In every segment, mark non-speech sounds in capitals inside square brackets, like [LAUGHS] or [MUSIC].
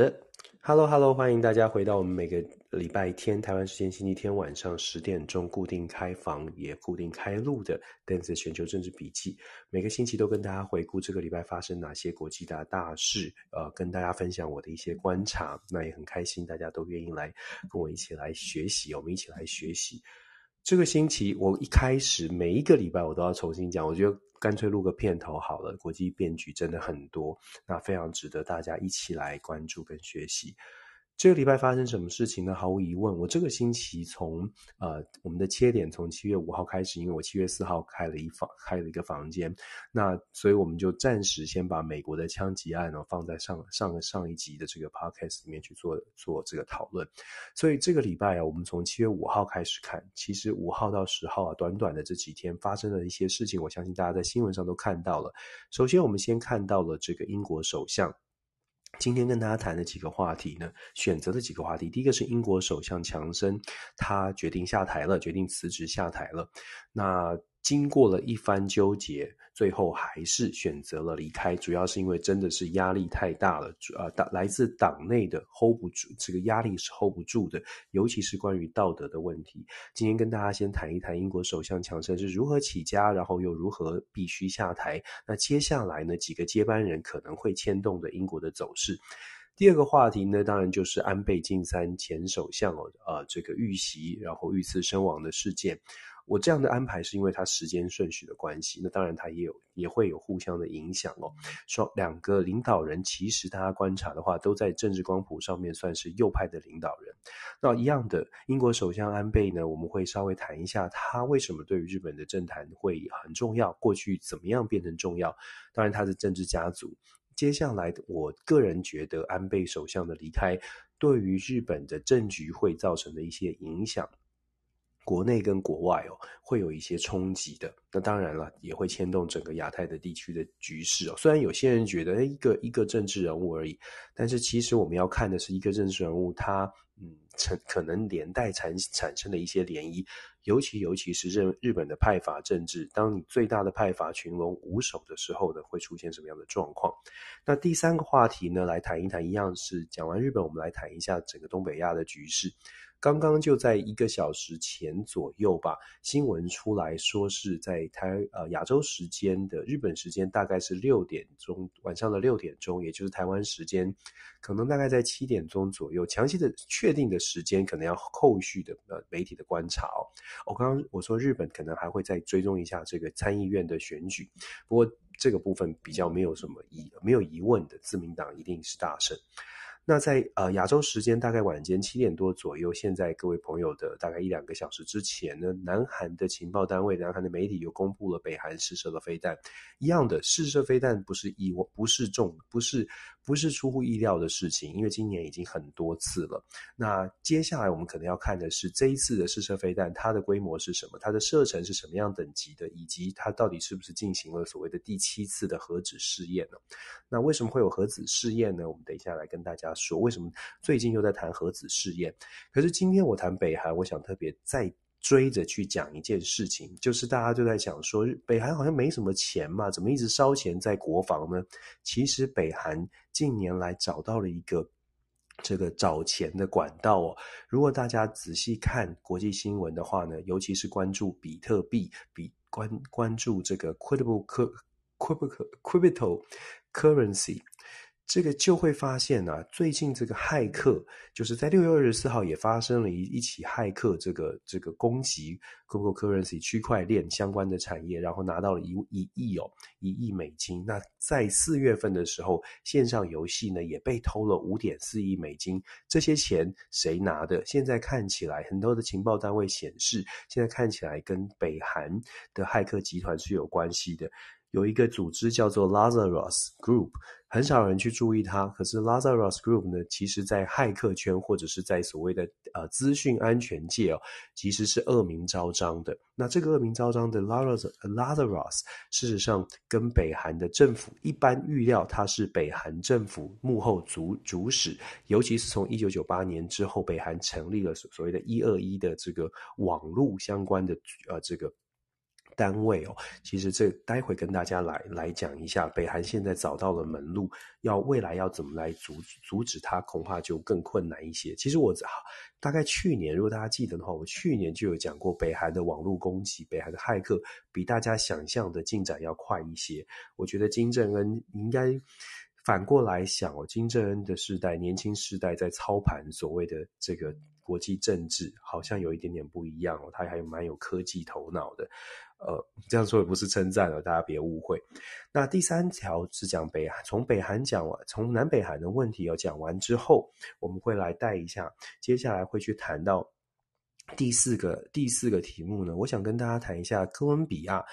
的，Hello Hello，欢迎大家回到我们每个礼拜天台湾时间星期天晚上十点钟固定开房也固定开录的 Dance 全球政治笔记。每个星期都跟大家回顾这个礼拜发生哪些国际大大事，呃，跟大家分享我的一些观察。那也很开心，大家都愿意来跟我一起来学习，我们一起来学习。这个星期我一开始每一个礼拜我都要重新讲，我觉得。干脆录个片头好了，国际变局真的很多，那非常值得大家一起来关注跟学习。这个礼拜发生什么事情呢？毫无疑问，我这个星期从呃我们的切点从七月五号开始，因为我七月四号开了一房开了一个房间，那所以我们就暂时先把美国的枪击案呢放在上上上一集的这个 podcast 里面去做做这个讨论。所以这个礼拜啊，我们从七月五号开始看，其实五号到十号啊，短短的这几天发生了一些事情，我相信大家在新闻上都看到了。首先，我们先看到了这个英国首相。今天跟大家谈的几个话题呢，选择的几个话题，第一个是英国首相强生，他决定下台了，决定辞职下台了。那经过了一番纠结，最后还是选择了离开，主要是因为真的是压力太大了，呃，党来自党内的 hold 不住，这个压力是 hold 不住的，尤其是关于道德的问题。今天跟大家先谈一谈英国首相强生是如何起家，然后又如何必须下台。那接下来呢，几个接班人可能会牵动的英国的走势。第二个话题呢，当然就是安倍晋三前首相哦，呃，这个遇袭然后遇刺身亡的事件。我这样的安排是因为它时间顺序的关系，那当然它也有也会有互相的影响哦。说两个领导人其实大家观察的话，都在政治光谱上面算是右派的领导人。那一样的，英国首相安倍呢，我们会稍微谈一下他为什么对于日本的政坛会很重要，过去怎么样变成重要。当然他是政治家族。接下来，我个人觉得安倍首相的离开对于日本的政局会造成的一些影响。国内跟国外哦，会有一些冲击的。那当然了，也会牵动整个亚太的地区的局势哦。虽然有些人觉得，一个一个政治人物而已，但是其实我们要看的是一个政治人物，他嗯，成可能连带产产生的一些涟漪。尤其尤其是日日本的派阀政治，当你最大的派阀群龙无首的时候呢，会出现什么样的状况？那第三个话题呢，来谈一谈，一样是讲完日本，我们来谈一下整个东北亚的局势。刚刚就在一个小时前左右吧，新闻出来说是在台呃亚洲时间的日本时间大概是六点钟，晚上的六点钟，也就是台湾时间，可能大概在七点钟左右。详细的确定的时间可能要后续的呃媒体的观察哦。我刚刚我说日本可能还会再追踪一下这个参议院的选举，不过这个部分比较没有什么疑没有疑问的，自民党一定是大胜。那在呃亚洲时间大概晚间七点多左右，现在各位朋友的大概一两个小时之前呢，南韩的情报单位、南韩的媒体又公布了北韩试射的飞弹，一样的试射飞弹不是意外，不是重，不是不是出乎意料的事情，因为今年已经很多次了。那接下来我们可能要看的是这一次的试射飞弹，它的规模是什么？它的射程是什么样等级的？以及它到底是不是进行了所谓的第七次的核子试验呢？那为什么会有核子试验呢？我们等一下来跟大家说为什么最近又在谈核子试验。可是今天我谈北韩，我想特别再追着去讲一件事情，就是大家就在讲说，北韩好像没什么钱嘛，怎么一直烧钱在国防呢？其实北韩近年来找到了一个这个找钱的管道哦。如果大家仔细看国际新闻的话呢，尤其是关注比特币，比关关注这个 crypto crypto currency。这个就会发现啊，最近这个骇客就是在六月二十四号也发生了一一起骇客这个这个攻击 cryptocurrency 区块链相关的产业，然后拿到了一一亿哦一亿美金。那在四月份的时候，线上游戏呢也被偷了五点四亿美金。这些钱谁拿的？现在看起来很多的情报单位显示，现在看起来跟北韩的骇客集团是有关系的。有一个组织叫做 Lazarus Group，很少人去注意它。可是 Lazarus Group 呢，其实在骇客圈或者是在所谓的呃资讯安全界哦，其实是恶名昭彰的。那这个恶名昭彰的 Lazarus Lazarus，事实上跟北韩的政府一般预料，它是北韩政府幕后主主使。尤其是从一九九八年之后，北韩成立了所谓的“一二一”的这个网络相关的呃这个。单位哦，其实这待会跟大家来来讲一下，北韩现在找到了门路，要未来要怎么来阻阻止它，恐怕就更困难一些。其实我大概去年，如果大家记得的话，我去年就有讲过，北韩的网络攻击，北韩的骇客比大家想象的进展要快一些。我觉得金正恩应该反过来想哦，金正恩的世代，年轻世代在操盘所谓的这个国际政治，好像有一点点不一样哦，他还蛮有科技头脑的。呃，这样说也不是称赞了，大家别误会。那第三条是讲北韩，从北韩讲完，从南北韩的问题要讲完之后，我们会来带一下，接下来会去谈到第四个第四个题目呢，我想跟大家谈一下哥伦比亚。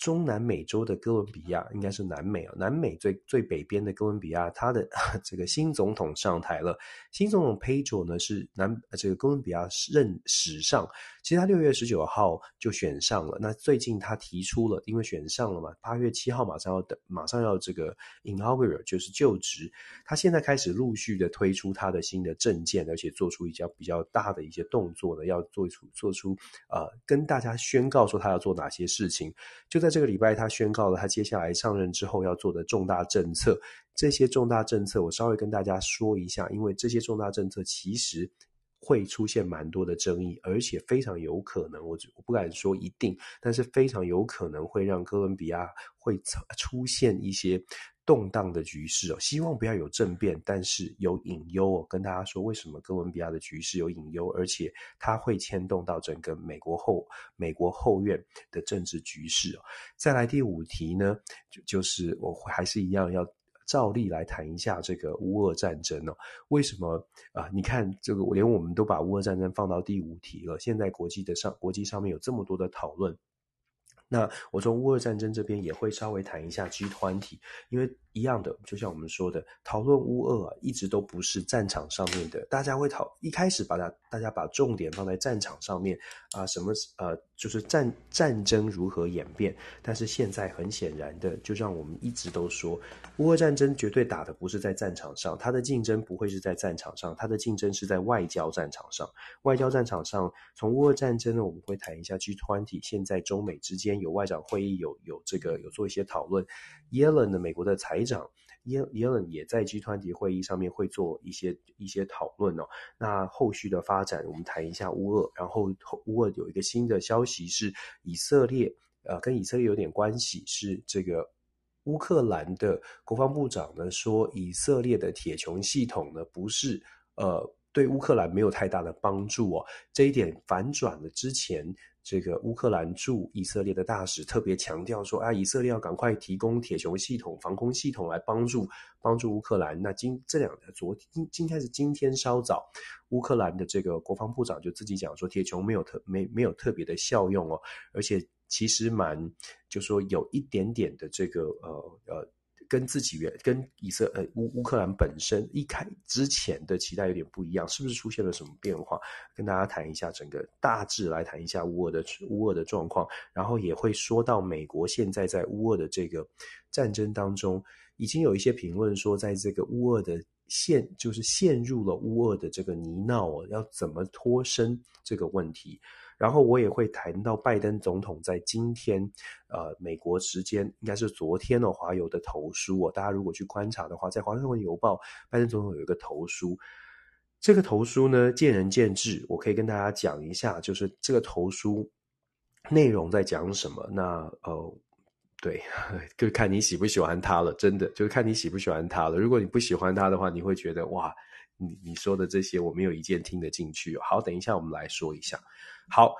中南美洲的哥伦比亚应该是南美啊，南美最最北边的哥伦比亚，它的 [LAUGHS] 这个新总统上台了。新总统佩佐呢是南这个哥伦比亚任史上，其实他六月十九号就选上了。那最近他提出了，因为选上了嘛，八月七号马上要等，马上要这个 inaugural 就是就职。他现在开始陆续的推出他的新的政见，而且做出一些比较大的一些动作呢，要做出做出呃跟大家宣告说他要做哪些事情，就在。这个礼拜，他宣告了他接下来上任之后要做的重大政策。这些重大政策，我稍微跟大家说一下，因为这些重大政策其实会出现蛮多的争议，而且非常有可能，我我不敢说一定，但是非常有可能会让哥伦比亚会出现一些。动荡的局势哦，希望不要有政变，但是有隐忧哦。跟大家说，为什么哥伦比亚的局势有隐忧，而且它会牵动到整个美国后美国后院的政治局势哦。再来第五题呢，就就是我还是一样要照例来谈一下这个乌俄战争哦。为什么啊？你看这个，连我们都把乌俄战争放到第五题了，现在国际的上国际上面有这么多的讨论。那我从乌俄战争这边也会稍微谈一下 G20，因为一样的，就像我们说的，讨论乌俄啊，一直都不是战场上面的，大家会讨一开始把它大家把重点放在战场上面啊，什么呃，就是战战争如何演变，但是现在很显然的，就像我们一直都说，乌俄战争绝对打的不是在战场上，它的竞争不会是在战场上，它的竞争是在外交战场上，外交战场上，从乌俄战争呢，我们会谈一下 G20，现在中美之间。有外长会议，有有这个有做一些讨论。耶伦的美国的财长耶耶伦也在 G20 会议上面会做一些一些讨论哦。那后续的发展，我们谈一下乌俄。然后乌俄有一个新的消息是，以色列呃跟以色列有点关系，是这个乌克兰的国防部长呢说，以色列的铁穹系统呢不是呃对乌克兰没有太大的帮助哦。这一点反转了之前。这个乌克兰驻以色列的大使特别强调说：“啊，以色列要赶快提供铁穹系统、防空系统来帮助帮助乌克兰。”那今这两天，昨天今天是今天稍早，乌克兰的这个国防部长就自己讲说，铁穹没有特没没有特别的效用哦，而且其实蛮就说有一点点的这个呃呃。跟自己原跟以色呃乌乌克兰本身一开之前的期待有点不一样，是不是出现了什么变化？跟大家谈一下整个大致来谈一下乌俄的乌俄的状况，然后也会说到美国现在在乌俄的这个战争当中，已经有一些评论说，在这个乌俄的陷就是陷入了乌俄的这个泥淖，要怎么脱身这个问题。然后我也会谈到拜登总统在今天，呃，美国时间应该是昨天的华邮的投书哦。大家如果去观察的话，在华盛顿邮报，拜登总统有一个投书。这个投书呢，见仁见智。我可以跟大家讲一下，就是这个投书内容在讲什么。那呃，对，[LAUGHS] 就看你喜不喜欢他了。真的，就是看你喜不喜欢他了。如果你不喜欢他的话，你会觉得哇，你你说的这些我没有一件听得进去。好，等一下我们来说一下。好，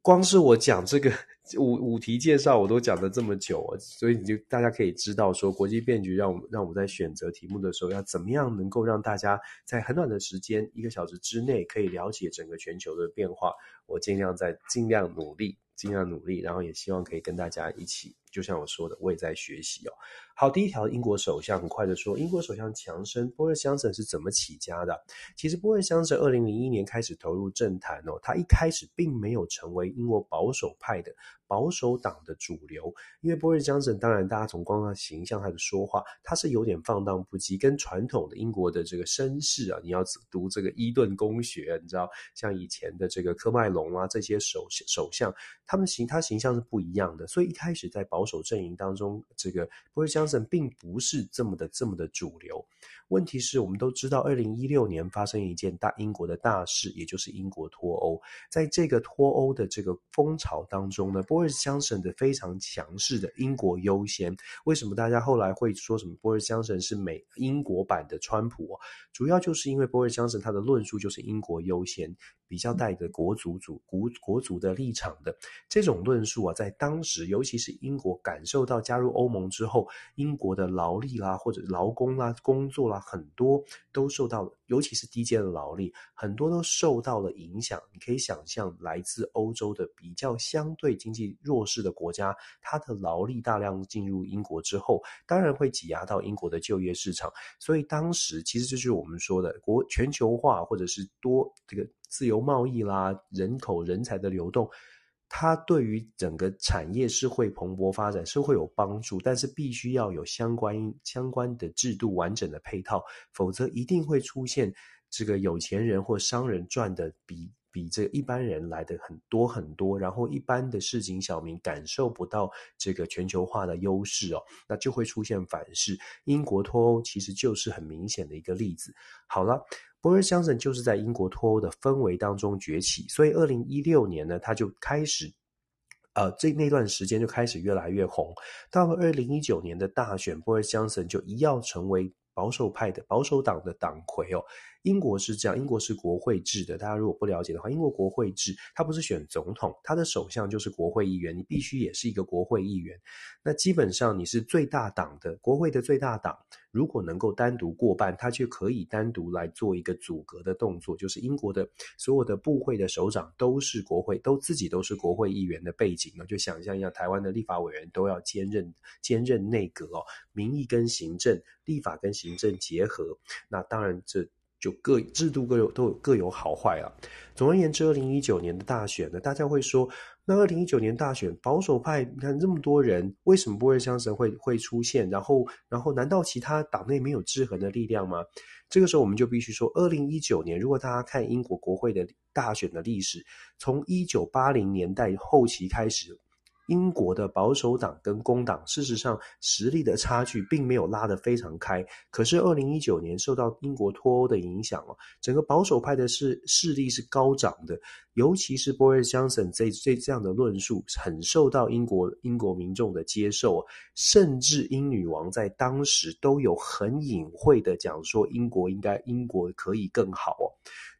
光是我讲这个五五题介绍，我都讲了这么久，所以你就大家可以知道说，国际变局让我让我们在选择题目的时候，要怎么样能够让大家在很短的时间，一个小时之内，可以了解整个全球的变化。我尽量在尽量努力，尽量努力，然后也希望可以跟大家一起，就像我说的，我也在学习哦。好，第一条，英国首相很快的说，英国首相强生，波瑞强森是怎么起家的？其实波瑞强森二零零一年开始投入政坛哦，他一开始并没有成为英国保守派的保守党的主流，因为波瑞强森当然大家从光他的形象、他的说话，他是有点放荡不羁，跟传统的英国的这个绅士啊，你要读这个伊顿公学，你知道，像以前的这个科麦隆啊这些首首相，他们形他形象是不一样的，所以一开始在保守阵营当中，这个波瑞强并不是这么的这么的主流。问题是我们都知道，二零一六年发生一件大英国的大事，也就是英国脱欧。在这个脱欧的这个风潮当中呢，波瑞斯强森的非常强势的英国优先。为什么大家后来会说什么波瑞斯强森是美英国版的川普？主要就是因为波瑞斯强森他的论述就是英国优先。比较带着国族主国国族的立场的这种论述啊，在当时，尤其是英国感受到加入欧盟之后，英国的劳力啦，或者劳工啦，工作啦，很多都受到，尤其是低阶的劳力，很多都受到了影响。你可以想象，来自欧洲的比较相对经济弱势的国家，它的劳力大量进入英国之后，当然会挤压到英国的就业市场。所以当时，其实就是我们说的国全球化，或者是多这个。自由贸易啦，人口人才的流动，它对于整个产业是会蓬勃发展，是会有帮助，但是必须要有相关相关的制度完整的配套，否则一定会出现这个有钱人或商人赚的比比这一般人来的很多很多，然后一般的市井小民感受不到这个全球化的优势哦，那就会出现反噬。英国脱欧其实就是很明显的一个例子。好了。波瑞斯强森就是在英国脱欧的氛围当中崛起，所以二零一六年呢，他就开始，呃，这那段时间就开始越来越红。到了二零一九年的大选，波瑞斯强森就一跃成为保守派的保守党的党魁哦。英国是这样，英国是国会制的。大家如果不了解的话，英国国会制，它不是选总统，它的首相就是国会议员，你必须也是一个国会议员。那基本上你是最大党的国会的最大党，如果能够单独过半，他却可以单独来做一个组阁的动作。就是英国的所有的部会的首长都是国会，都自己都是国会议员的背景呢，就想象一下，台湾的立法委员都要兼任兼任内阁哦，民意跟行政、立法跟行政结合。那当然这。就各制度各有都有各有好坏啊。总而言之，二零一九年的大选呢，大家会说，那二零一九年大选保守派，你看这么多人，为什么波瑞强森会会出现？然后，然后难道其他党内没有制衡的力量吗？这个时候我们就必须说，二零一九年，如果大家看英国国会的大选的历史，从一九八零年代后期开始。英国的保守党跟工党，事实上实力的差距并没有拉得非常开。可是，二零一九年受到英国脱欧的影响哦，整个保守派的势势力是高涨的，尤其是波瑞斯强森这这这样的论述，很受到英国英国民众的接受，甚至英女王在当时都有很隐晦的讲说，英国应该英国可以更好哦。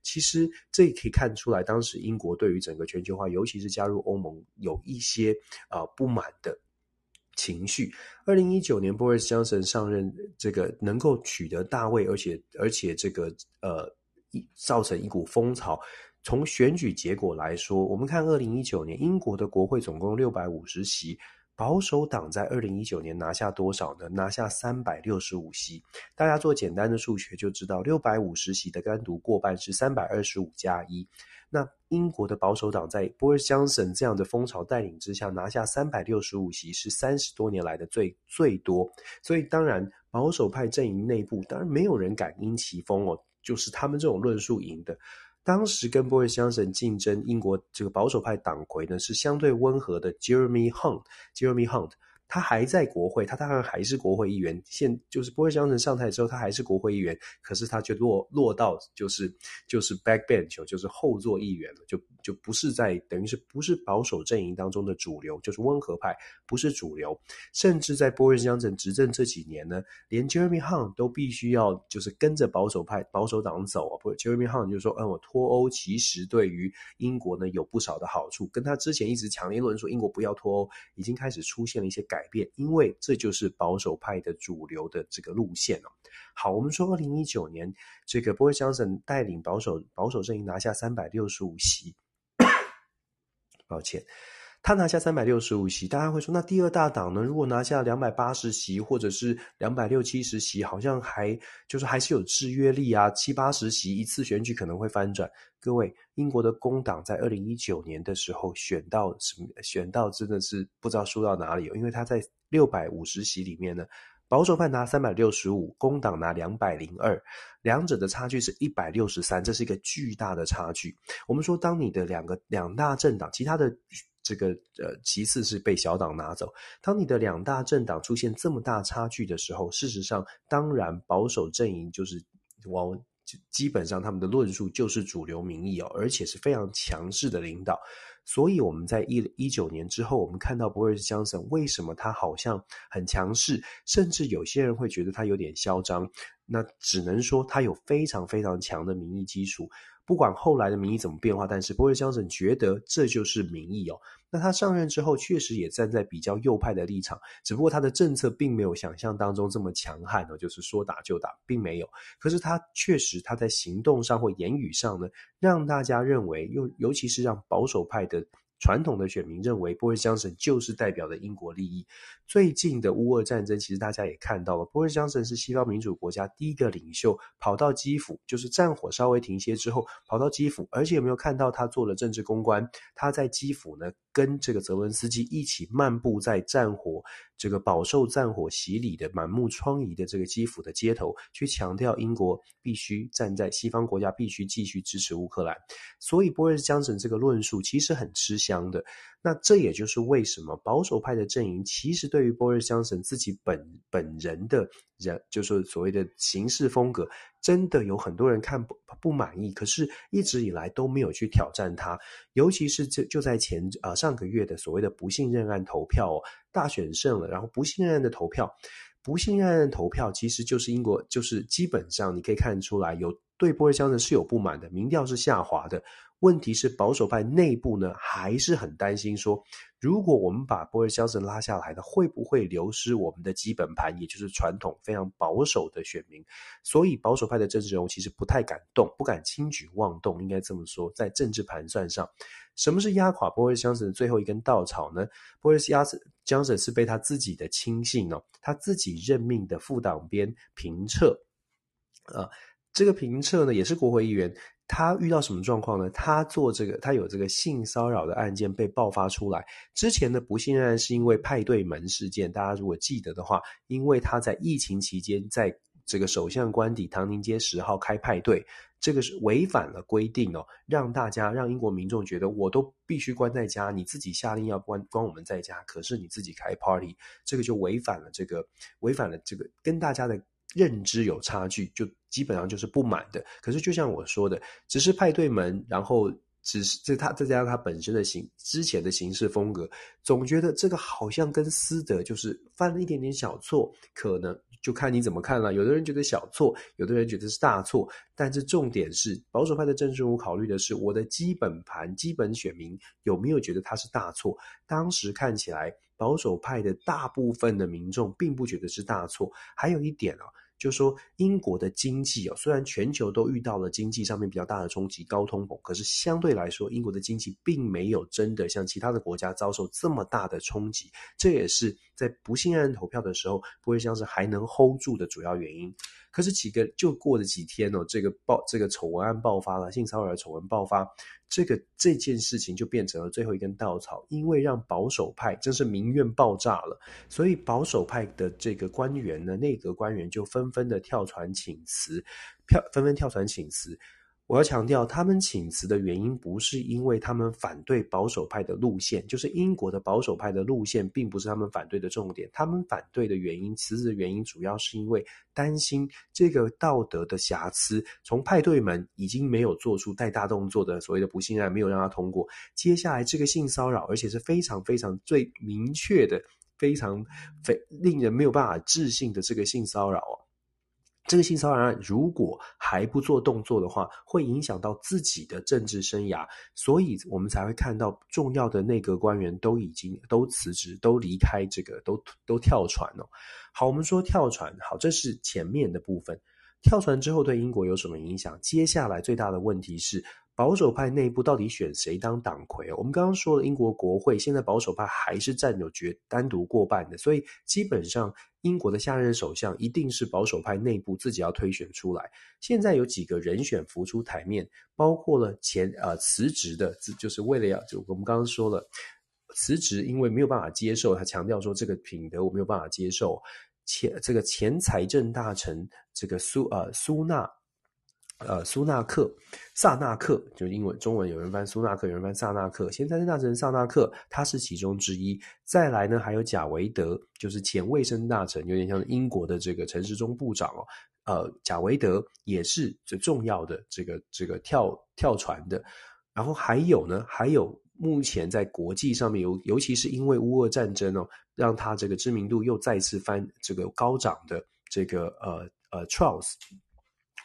其实这也可以看出来，当时英国对于整个全球化，尤其是加入欧盟，有一些啊、呃、不满的情绪。二零一九年，波瑞斯强森上任，这个能够取得大位，而且而且这个呃造成一股风潮。从选举结果来说，我们看二零一九年英国的国会总共六百五十席。保守党在二零一九年拿下多少呢？拿下三百六十五席。大家做简单的数学就知道，六百五十席的单独过半是三百二十五加一。那英国的保守党在波瑞斯强森这样的风潮带领之下，拿下三百六十五席，是三十多年来的最最多。所以当然，保守派阵营内部当然没有人敢因其风哦，就是他们这种论述赢的。当时跟 Boris Johnson 竞争，英国这个保守派党魁呢，是相对温和的 Jeremy Hunt，Jeremy Hunt。他还在国会，他当然还是国会议员。现就是波瑞斯强森上台之后，他还是国会议员，可是他却落落到就是就是 backbench，就是后座议员了，就就不是在等于是不是保守阵营当中的主流，就是温和派不是主流。甚至在波瑞斯强森执政这几年呢，连 Jeremy Hunt 都必须要就是跟着保守派保守党走啊。不，Jeremy Hunt 就说：“嗯，我脱欧其实对于英国呢有不少的好处，跟他之前一直强烈论说英国不要脱欧，已经开始出现了一些改。”改变，因为这就是保守派的主流的这个路线哦。好，我们说二零一九年，这个波瑞斯强森带领保守保守阵营拿下三百六十五席，抱歉。他拿下三百六十五席，大家会说，那第二大党呢？如果拿下两百八十席，或者是两百六七十席，好像还就是还是有制约力啊，七八十席一次选举可能会翻转。各位，英国的工党在二零一九年的时候选到什么？选到真的是不知道输到哪里，因为他在六百五十席里面呢。保守派拿三百六十五，工党拿两百零二，两者的差距是一百六十三，这是一个巨大的差距。我们说，当你的两个两大政党，其他的这个呃，其次是被小党拿走。当你的两大政党出现这么大差距的时候，事实上，当然保守阵营就是往基本上他们的论述就是主流民意哦，而且是非常强势的领导。所以我们在一一九年之后，我们看到波瑞斯·强森为什么他好像很强势，甚至有些人会觉得他有点嚣张。那只能说他有非常非常强的民意基础。不管后来的民意怎么变化，但是波瑞强森觉得这就是民意哦。那他上任之后，确实也站在比较右派的立场，只不过他的政策并没有想象当中这么强悍哦，就是说打就打，并没有。可是他确实他在行动上或言语上呢，让大家认为，尤尤其是让保守派的。传统的选民认为，波瑞斯·强森就是代表的英国利益。最近的乌俄战争，其实大家也看到了，波瑞斯·强森是西方民主国家第一个领袖，跑到基辅，就是战火稍微停歇之后，跑到基辅，而且有没有看到他做了政治公关？他在基辅呢，跟这个泽伦斯基一起漫步在战火。这个饱受战火洗礼的满目疮痍的这个基辅的街头，去强调英国必须站在西方国家，必须继续支持乌克兰。所以波瑞斯·江省这个论述其实很吃香的。那这也就是为什么保守派的阵营其实对于鲍瑞斯·强森自己本本人的人，就是所谓的行事风格，真的有很多人看不不满意，可是一直以来都没有去挑战他。尤其是就就在前啊、呃、上个月的所谓的不信任案投票哦，大选胜了，然后不信任案的投票，不信任案投票其实就是英国，就是基本上你可以看出来，有对鲍瑞斯·强森是有不满的，民调是下滑的。问题是保守派内部呢，还是很担心说，如果我们把鲍瑞斯·强森拉下来的，会不会流失我们的基本盘，也就是传统非常保守的选民？所以保守派的政治人物其实不太敢动，不敢轻举妄动，应该这么说。在政治盘算上，什么是压垮鲍瑞斯·强森的最后一根稻草呢？鲍瑞斯·强森是被他自己的亲信哦，他自己任命的副党鞭平撤，啊，这个平撤呢也是国会议员。他遇到什么状况呢？他做这个，他有这个性骚扰的案件被爆发出来。之前的不信任案是因为派对门事件，大家如果记得的话，因为他在疫情期间在这个首相官邸唐宁街十号开派对，这个是违反了规定哦，让大家让英国民众觉得我都必须关在家，你自己下令要关关我们在家，可是你自己开 party，这个就违反了这个违反了这个跟大家的。认知有差距，就基本上就是不满的。可是就像我说的，只是派对门，然后只是这他再加上他本身的行之前的行事风格，总觉得这个好像跟私德就是犯了一点点小错，可能就看你怎么看了。有的人觉得小错，有的人觉得是大错，但是重点是保守派的政治人物考虑的是我的基本盘、基本选民有没有觉得他是大错。当时看起来保守派的大部分的民众并不觉得是大错。还有一点啊。就说英国的经济啊，虽然全球都遇到了经济上面比较大的冲击，高通膨，可是相对来说，英国的经济并没有真的像其他的国家遭受这么大的冲击。这也是在不信任投票的时候，不会像是还能 hold 住的主要原因。可是几个就过了几天哦，这个爆这个丑闻案爆发了，性骚扰的丑闻爆发。这个这件事情就变成了最后一根稻草，因为让保守派真是民怨爆炸了，所以保守派的这个官员呢，内阁官员就纷纷的跳船请辞，票纷纷跳船请辞。我要强调，他们请辞的原因不是因为他们反对保守派的路线，就是英国的保守派的路线并不是他们反对的重点。他们反对的原因，辞职的原因主要是因为担心这个道德的瑕疵。从派对门已经没有做出太大动作的所谓的不信任，没有让他通过。接下来这个性骚扰，而且是非常非常最明确的、非常非令人没有办法置信的这个性骚扰哦。这个性骚扰案如果还不做动作的话，会影响到自己的政治生涯，所以我们才会看到重要的内阁官员都已经都辞职，都离开这个，都都跳船了。好，我们说跳船，好，这是前面的部分。跳船之后对英国有什么影响？接下来最大的问题是。保守派内部到底选谁当党魁？我们刚刚说了，英国国会现在保守派还是占有绝单独过半的，所以基本上英国的下任首相一定是保守派内部自己要推选出来。现在有几个人选浮出台面，包括了前呃辞职的，就是为了要就我们刚刚说了辞职，因为没有办法接受，他强调说这个品德我没有办法接受。前这个前财政大臣这个苏呃苏纳。呃，苏纳克、萨纳克，就是英文、中文有人翻苏纳克，有人翻萨纳克。前财政大臣萨纳克，他是其中之一。再来呢，还有贾维德，就是前卫生大臣，有点像英国的这个陈时中部长哦。呃，贾维德也是最重要的这个这个跳跳船的。然后还有呢，还有目前在国际上面尤尤其是因为乌俄战争哦，让他这个知名度又再次翻这个高涨的这个呃呃 Truss。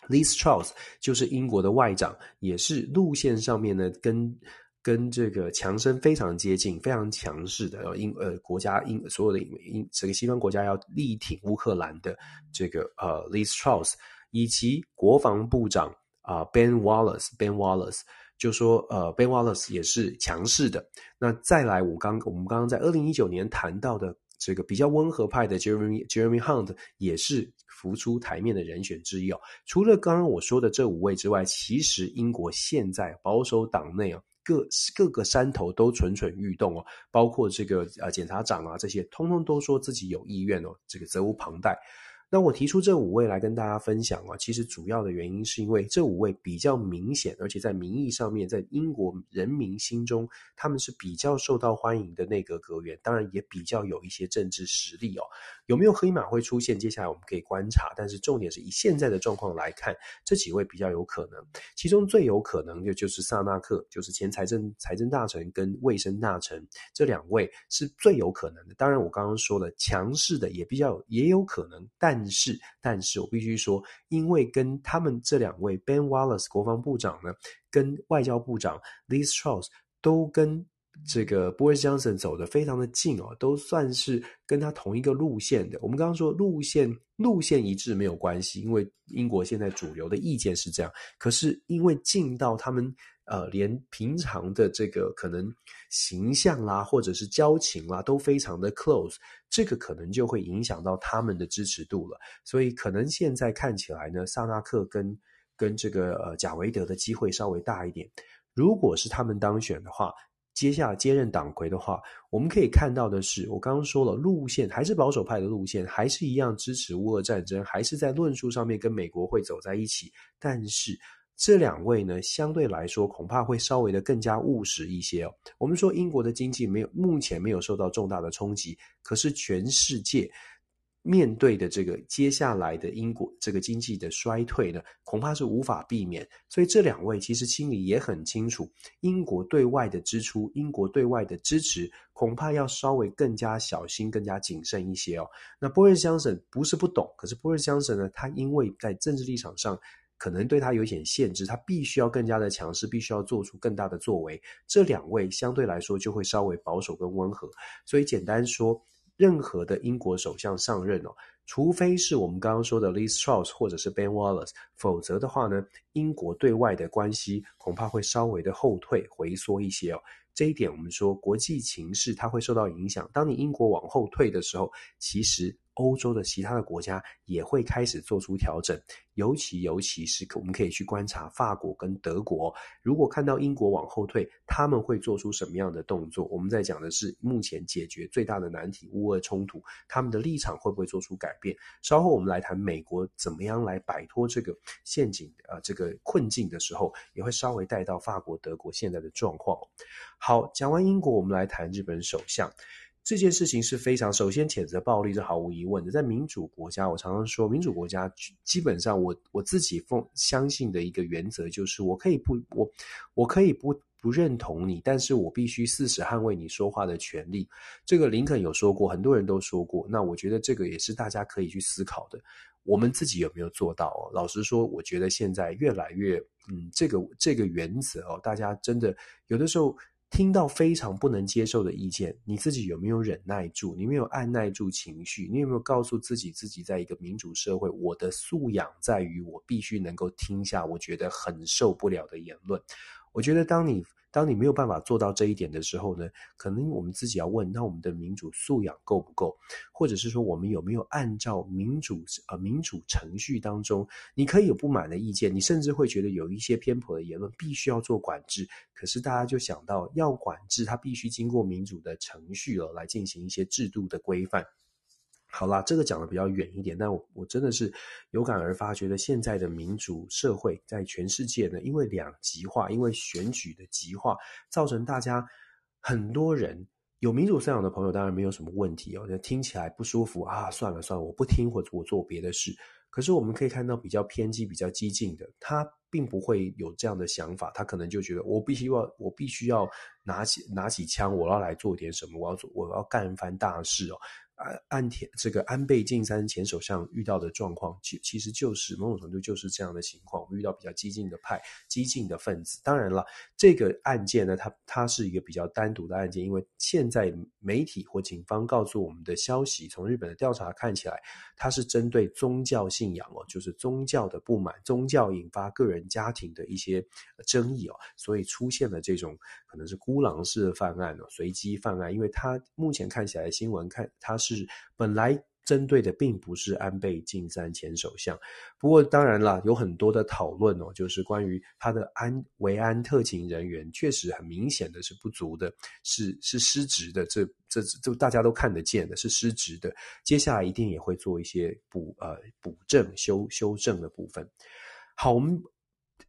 Liz Truss 就是英国的外长，也是路线上面呢，跟跟这个强生非常接近，非常强势的。英呃国家英所有的英这个西方国家要力挺乌克兰的这个呃 Liz Truss，以及国防部长啊、Ben Wallace Ben Wallace 就说呃 Ben Wallace 也是强势的。那再来我刚我们刚刚在二零一九年谈到的。这个比较温和派的 Jeremy Jeremy Hunt 也是浮出台面的人选之一哦。除了刚刚我说的这五位之外，其实英国现在保守党内啊，各各个山头都蠢蠢欲动哦，包括这个呃检察长啊这些，通通都说自己有意愿哦，这个责无旁贷。那我提出这五位来跟大家分享啊，其实主要的原因是因为这五位比较明显，而且在民意上面，在英国人民心中，他们是比较受到欢迎的内阁阁员，当然也比较有一些政治实力哦。有没有黑马会出现？接下来我们可以观察，但是重点是以现在的状况来看，这几位比较有可能，其中最有可能的就是萨纳克，就是前财政财政大臣跟卫生大臣这两位是最有可能的。当然，我刚刚说了，强势的也比较也有可能，但。是，但是我必须说，因为跟他们这两位 Ben Wallace 国防部长呢，跟外交部长 Liz Truss 都跟这个 Boris Johnson 走得非常的近哦，都算是跟他同一个路线的。我们刚刚说路线路线一致没有关系，因为英国现在主流的意见是这样。可是因为近到他们。呃，连平常的这个可能形象啦，或者是交情啦，都非常的 close，这个可能就会影响到他们的支持度了。所以可能现在看起来呢，萨纳克跟跟这个呃贾维德的机会稍微大一点。如果是他们当选的话，接下来接任党魁的话，我们可以看到的是，我刚刚说了，路线还是保守派的路线，还是一样支持乌俄战争，还是在论述上面跟美国会走在一起，但是。这两位呢，相对来说恐怕会稍微的更加务实一些哦。我们说英国的经济没有目前没有受到重大的冲击，可是全世界面对的这个接下来的英国这个经济的衰退呢，恐怕是无法避免。所以这两位其实心里也很清楚，英国对外的支出、英国对外的支持，恐怕要稍微更加小心、更加谨慎一些哦。那波瑞先生不是不懂，可是波瑞先生呢，他因为在政治立场上。可能对他有一点限制，他必须要更加的强势，必须要做出更大的作为。这两位相对来说就会稍微保守跟温和。所以简单说，任何的英国首相上任哦，除非是我们刚刚说的 Liz Truss 或者是 Ben Wallace，否则的话呢，英国对外的关系恐怕会稍微的后退回缩一些哦。这一点我们说国际情势它会受到影响。当你英国往后退的时候，其实。欧洲的其他的国家也会开始做出调整，尤其尤其是我们可以去观察法国跟德国，如果看到英国往后退，他们会做出什么样的动作？我们在讲的是目前解决最大的难题乌俄冲突，他们的立场会不会做出改变？稍后我们来谈美国怎么样来摆脱这个陷阱，呃，这个困境的时候，也会稍微带到法国、德国现在的状况。好，讲完英国，我们来谈日本首相。这件事情是非常，首先谴责暴力是毫无疑问的。在民主国家，我常常说，民主国家基本上我我自己奉相信的一个原则就是，我可以不我我可以不不认同你，但是我必须誓死捍卫你说话的权利。这个林肯有说过，很多人都说过。那我觉得这个也是大家可以去思考的。我们自己有没有做到哦？老实说，我觉得现在越来越嗯，这个这个原则哦，大家真的有的时候。听到非常不能接受的意见，你自己有没有忍耐住？你有没有按耐住情绪？你有没有告诉自己，自己在一个民主社会，我的素养在于我必须能够听下我觉得很受不了的言论。我觉得当你当你没有办法做到这一点的时候呢，可能我们自己要问：那我们的民主素养够不够？或者是说，我们有没有按照民主呃民主程序当中，你可以有不满的意见，你甚至会觉得有一些偏颇的言论必须要做管制。可是大家就想到要管制，它必须经过民主的程序了，来进行一些制度的规范。好啦，这个讲的比较远一点，但我我真的是有感而发，觉得现在的民主社会在全世界呢，因为两极化，因为选举的极化，造成大家很多人有民主思想的朋友当然没有什么问题哦，那听起来不舒服啊，算了算了，我不听或者我做别的事。可是我们可以看到比较偏激、比较激进的，他并不会有这样的想法，他可能就觉得我必须要，我必须要拿起拿起枪，我要来做点什么，我要做，我要干一番大事哦。安安田这个安倍晋三前首相遇到的状况，其其实就是某种程度就是这样的情况。我们遇到比较激进的派、激进的分子。当然了，这个案件呢，它它是一个比较单独的案件，因为现在媒体或警方告诉我们的消息，从日本的调查看起来，它是针对宗教信仰哦，就是宗教的不满，宗教引发个人家庭的一些争议哦，所以出现了这种可能是孤狼式的犯案哦，随机犯案。因为它目前看起来新闻看它是。本来针对的并不是安倍晋三前首相，不过当然啦，有很多的讨论哦，就是关于他的安维安特勤人员确实很明显的是不足的，是是失职的，这这这大家都看得见的，是失职的。接下来一定也会做一些补呃补正修修正的部分。好，我们。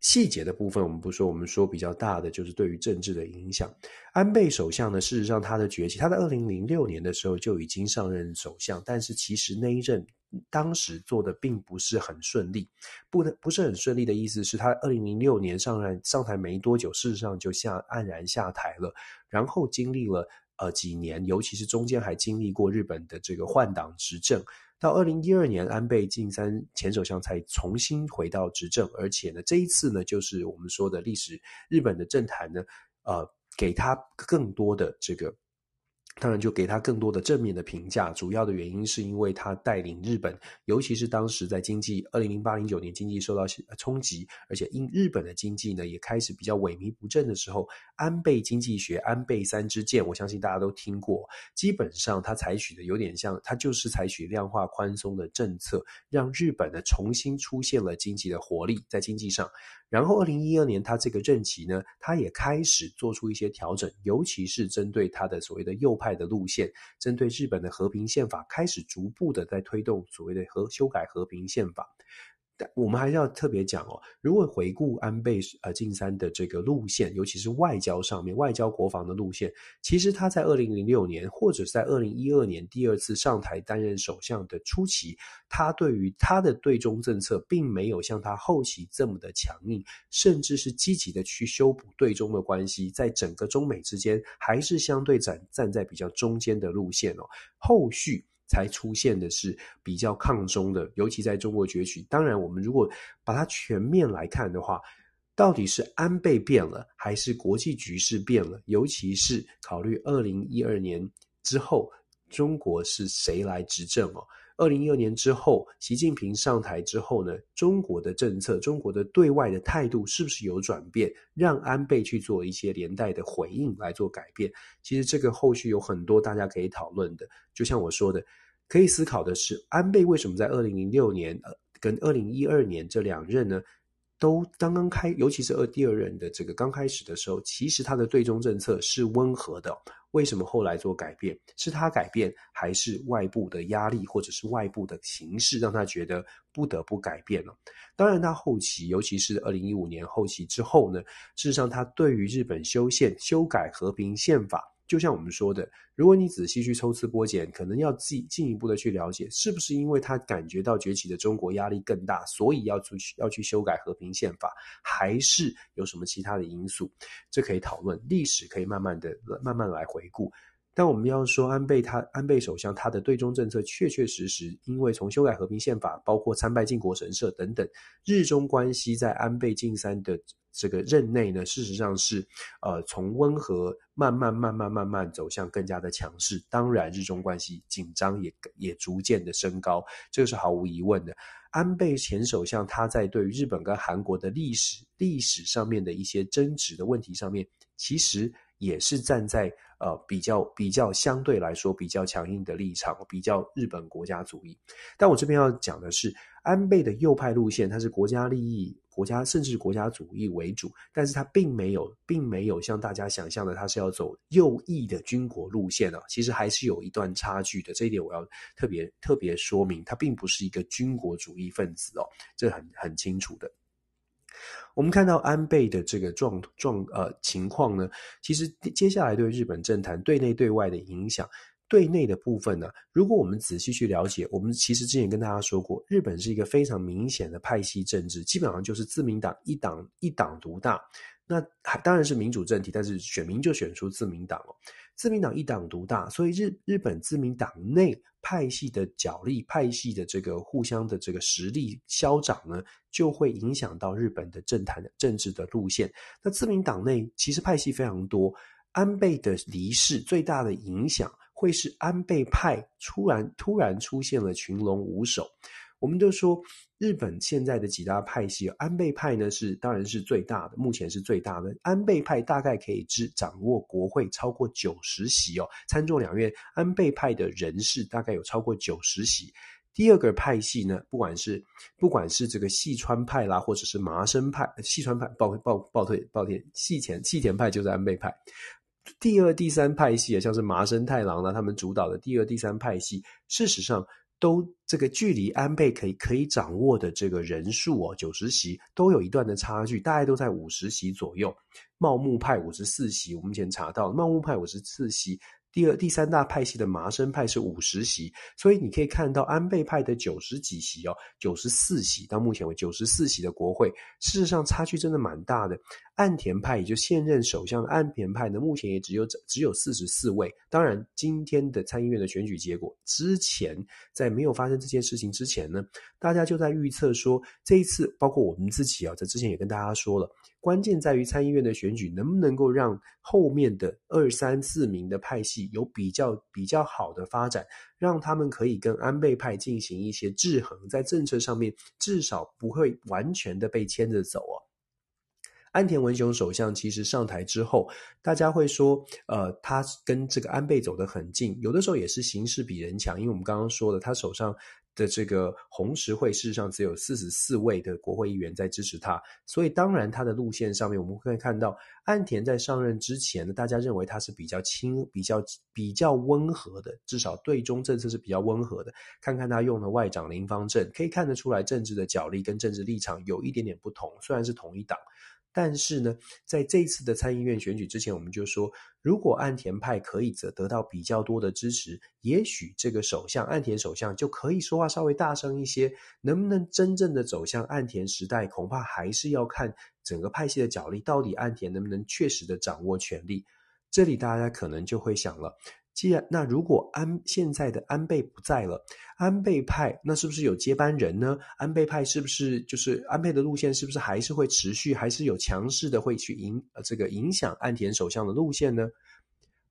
细节的部分我们不说，我们说比较大的就是对于政治的影响。安倍首相呢，事实上他的崛起，他在二零零六年的时候就已经上任首相，但是其实那一任当时做的并不是很顺利。不不是很顺利的意思是他二零零六年上任上台没多久，事实上就下黯然下台了，然后经历了呃几年，尤其是中间还经历过日本的这个换党执政。到二零一二年，安倍晋三前首相才重新回到执政，而且呢，这一次呢，就是我们说的历史，日本的政坛呢，呃，给他更多的这个。当然，就给他更多的正面的评价。主要的原因是因为他带领日本，尤其是当时在经济二零零八零九年经济受到冲击，而且因日本的经济呢也开始比较萎靡不振的时候，安倍经济学、安倍三支箭，我相信大家都听过。基本上，他采取的有点像，他就是采取量化宽松的政策，让日本呢重新出现了经济的活力，在经济上。然后，二零一二年他这个任期呢，他也开始做出一些调整，尤其是针对他的所谓的右派的路线，针对日本的和平宪法，开始逐步的在推动所谓的和修改和平宪法。但我们还是要特别讲哦，如果回顾安倍呃晋三的这个路线，尤其是外交上面、外交国防的路线，其实他在二零零六年或者在二零一二年第二次上台担任首相的初期，他对于他的对中政策并没有像他后期这么的强硬，甚至是积极的去修补对中的关系，在整个中美之间还是相对站站在比较中间的路线哦，后续。才出现的是比较抗中的，尤其在中国崛起。当然，我们如果把它全面来看的话，到底是安倍变了，还是国际局势变了？尤其是考虑二零一二年之后，中国是谁来执政哦？二零一二年之后，习近平上台之后呢，中国的政策，中国的对外的态度是不是有转变？让安倍去做一些连带的回应来做改变？其实这个后续有很多大家可以讨论的。就像我说的，可以思考的是，安倍为什么在二零零六年呃跟二零一二年这两任呢，都刚刚开，尤其是二第二任的这个刚开始的时候，其实他的对中政策是温和的。为什么后来做改变？是他改变，还是外部的压力，或者是外部的形势让他觉得不得不改变了？当然，他后期，尤其是二零一五年后期之后呢，事实上他对于日本修宪、修改和平宪法。就像我们说的，如果你仔细去抽丝剥茧，可能要进进一步的去了解，是不是因为他感觉到崛起的中国压力更大，所以要出去要去修改和平宪法，还是有什么其他的因素？这可以讨论，历史可以慢慢的慢慢来回顾。但我们要说安倍他安倍首相他的对中政策确确实实，因为从修改和平宪法，包括参拜靖国神社等等，日中关系在安倍晋三的这个任内呢，事实上是呃从温和慢慢慢慢慢慢走向更加的强势。当然，日中关系紧张也也逐渐的升高，这个是毫无疑问的。安倍前首相他在对于日本跟韩国的历史历史上面的一些争执的问题上面，其实也是站在呃比较比较相对来说比较强硬的立场，比较日本国家主义。但我这边要讲的是，安倍的右派路线，它是国家利益。国家甚至国家主义为主，但是他并没有，并没有像大家想象的，他是要走右翼的军国路线啊。其实还是有一段差距的，这一点我要特别特别说明，他并不是一个军国主义分子哦，这很很清楚的。我们看到安倍的这个状状呃情况呢，其实接下来对日本政坛对内对外的影响。对内的部分呢，如果我们仔细去了解，我们其实之前跟大家说过，日本是一个非常明显的派系政治，基本上就是自民党一党一党独大。那当然是民主政体，但是选民就选出自民党了。自民党一党独大，所以日日本自民党内派系的角力、派系的这个互相的这个实力消长呢，就会影响到日本的政坛的政治的路线。那自民党内其实派系非常多，安倍的离世最大的影响。会是安倍派突然突然出现了群龙无首，我们就说日本现在的几大派系，安倍派呢是当然是最大的，目前是最大的。安倍派大概可以支掌握国会超过九十席哦，参众两院安倍派的人士大概有超过九十席。第二个派系呢，不管是不管是这个细川派啦，或者是麻生派，细川派报报报退报退，细田细田派就是安倍派。第二、第三派系啊，像是麻生太郎啦，他们主导的第二、第三派系，事实上都这个距离安倍可以可以掌握的这个人数哦，九十席都有一段的差距，大概都在五十席左右。茂木派五十四席，我们以前查到茂木派五十四席。第二、第三大派系的麻生派是五十席，所以你可以看到安倍派的九十几席哦，九十四席到目前为九十四席的国会，事实上差距真的蛮大的。岸田派也就现任首相岸田派呢，目前也只有只有四十四位。当然，今天的参议院的选举结果之前，在没有发生这件事情之前呢，大家就在预测说，这一次包括我们自己啊，在之前也跟大家说了。关键在于参议院的选举能不能够让后面的二三四名的派系有比较比较好的发展，让他们可以跟安倍派进行一些制衡，在政策上面至少不会完全的被牵着走哦。安田文雄首相其实上台之后，大家会说，呃，他跟这个安倍走得很近，有的时候也是形势比人强，因为我们刚刚说了，他手上。的这个红十会事实上只有四十四位的国会议员在支持他，所以当然他的路线上面我们会看到岸田在上任之前呢，大家认为他是比较亲、比较比较温和的，至少对中政策是比较温和的。看看他用的外长林芳正，可以看得出来政治的角力跟政治立场有一点点不同，虽然是同一党。但是呢，在这次的参议院选举之前，我们就说，如果岸田派可以则得到比较多的支持，也许这个首相岸田首相就可以说话稍微大声一些。能不能真正的走向岸田时代，恐怕还是要看整个派系的角力，到底岸田能不能确实的掌握权力。这里大家可能就会想了。既然那如果安现在的安倍不在了，安倍派那是不是有接班人呢？安倍派是不是就是安倍的路线是不是还是会持续，还是有强势的会去影呃这个影响岸田首相的路线呢？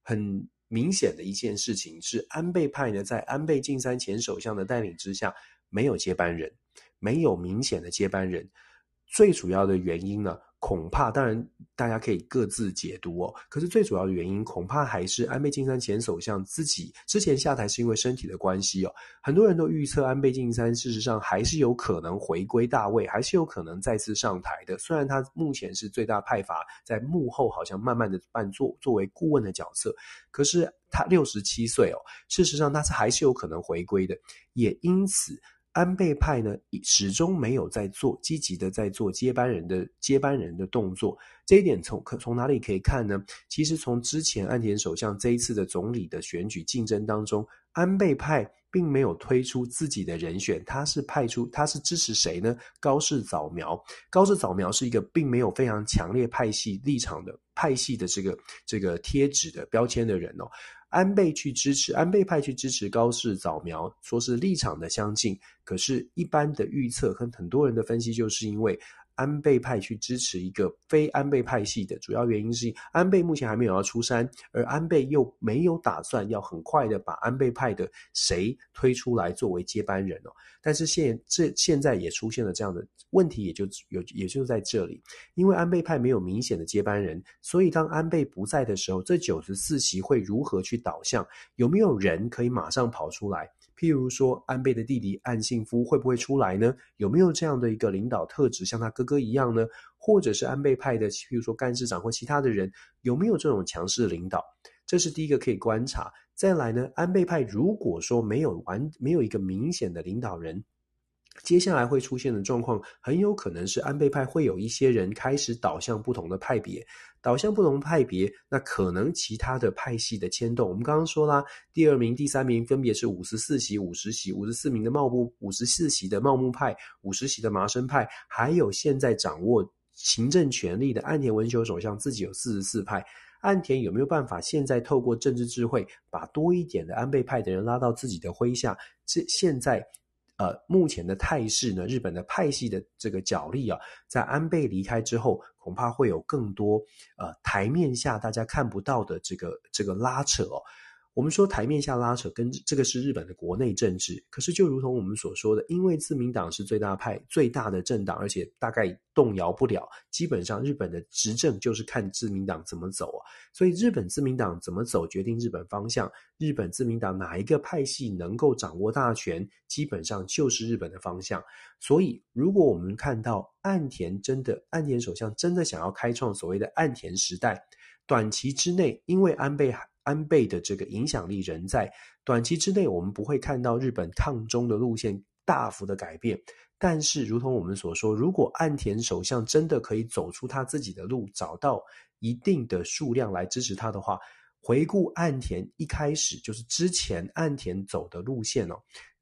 很明显的一件事情是，安倍派呢在安倍晋三前首相的带领之下，没有接班人，没有明显的接班人。最主要的原因呢，恐怕当然大家可以各自解读哦。可是最主要的原因，恐怕还是安倍晋三前首相自己之前下台是因为身体的关系哦。很多人都预测安倍晋三事实上还是有可能回归大位，还是有可能再次上台的。虽然他目前是最大派阀在幕后好像慢慢的扮作作为顾问的角色，可是他六十七岁哦，事实上他是还是有可能回归的，也因此。安倍派呢，始终没有在做积极的在做接班人的接班人的动作。这一点从可从哪里可以看呢？其实从之前岸田首相这一次的总理的选举竞争当中，安倍派并没有推出自己的人选，他是派出他是支持谁呢？高市早苗。高市早苗是一个并没有非常强烈派系立场的派系的这个这个贴纸的标签的人哦。安倍去支持安倍派去支持高市早苗，说是立场的相近。可是，一般的预测跟很多人的分析，就是因为安倍派去支持一个非安倍派系的，主要原因是安倍目前还没有要出山，而安倍又没有打算要很快的把安倍派的谁推出来作为接班人哦。但是现这现在也出现了这样的问题，也就有也就在这里，因为安倍派没有明显的接班人，所以当安倍不在的时候，这九十四席会如何去导向？有没有人可以马上跑出来？譬如说，安倍的弟弟岸信夫会不会出来呢？有没有这样的一个领导特质，像他哥哥一样呢？或者是安倍派的，譬如说干事长或其他的人，有没有这种强势领导？这是第一个可以观察。再来呢，安倍派如果说没有完，没有一个明显的领导人。接下来会出现的状况，很有可能是安倍派会有一些人开始倒向不同的派别，倒向不同派别，那可能其他的派系的牵动。我们刚刚说啦，第二名、第三名分别是五十四席、五十席、五十四名的茂木、五十四席的茂木派、五十席的麻生派，还有现在掌握行政权力的岸田文雄首相自己有四十四派。岸田有没有办法现在透过政治智慧，把多一点的安倍派的人拉到自己的麾下？这现在。呃，目前的态势呢，日本的派系的这个角力啊，在安倍离开之后，恐怕会有更多呃台面下大家看不到的这个这个拉扯哦。我们说台面下拉扯，跟这个是日本的国内政治。可是就如同我们所说的，因为自民党是最大派、最大的政党，而且大概动摇不了。基本上，日本的执政就是看自民党怎么走啊。所以，日本自民党怎么走，决定日本方向。日本自民党哪一个派系能够掌握大权，基本上就是日本的方向。所以，如果我们看到岸田真的，岸田首相真的想要开创所谓的岸田时代，短期之内，因为安倍。安倍的这个影响力仍在，短期之内，我们不会看到日本抗中的路线大幅的改变。但是，如同我们所说，如果岸田首相真的可以走出他自己的路，找到一定的数量来支持他的话，回顾岸田一开始就是之前岸田走的路线哦，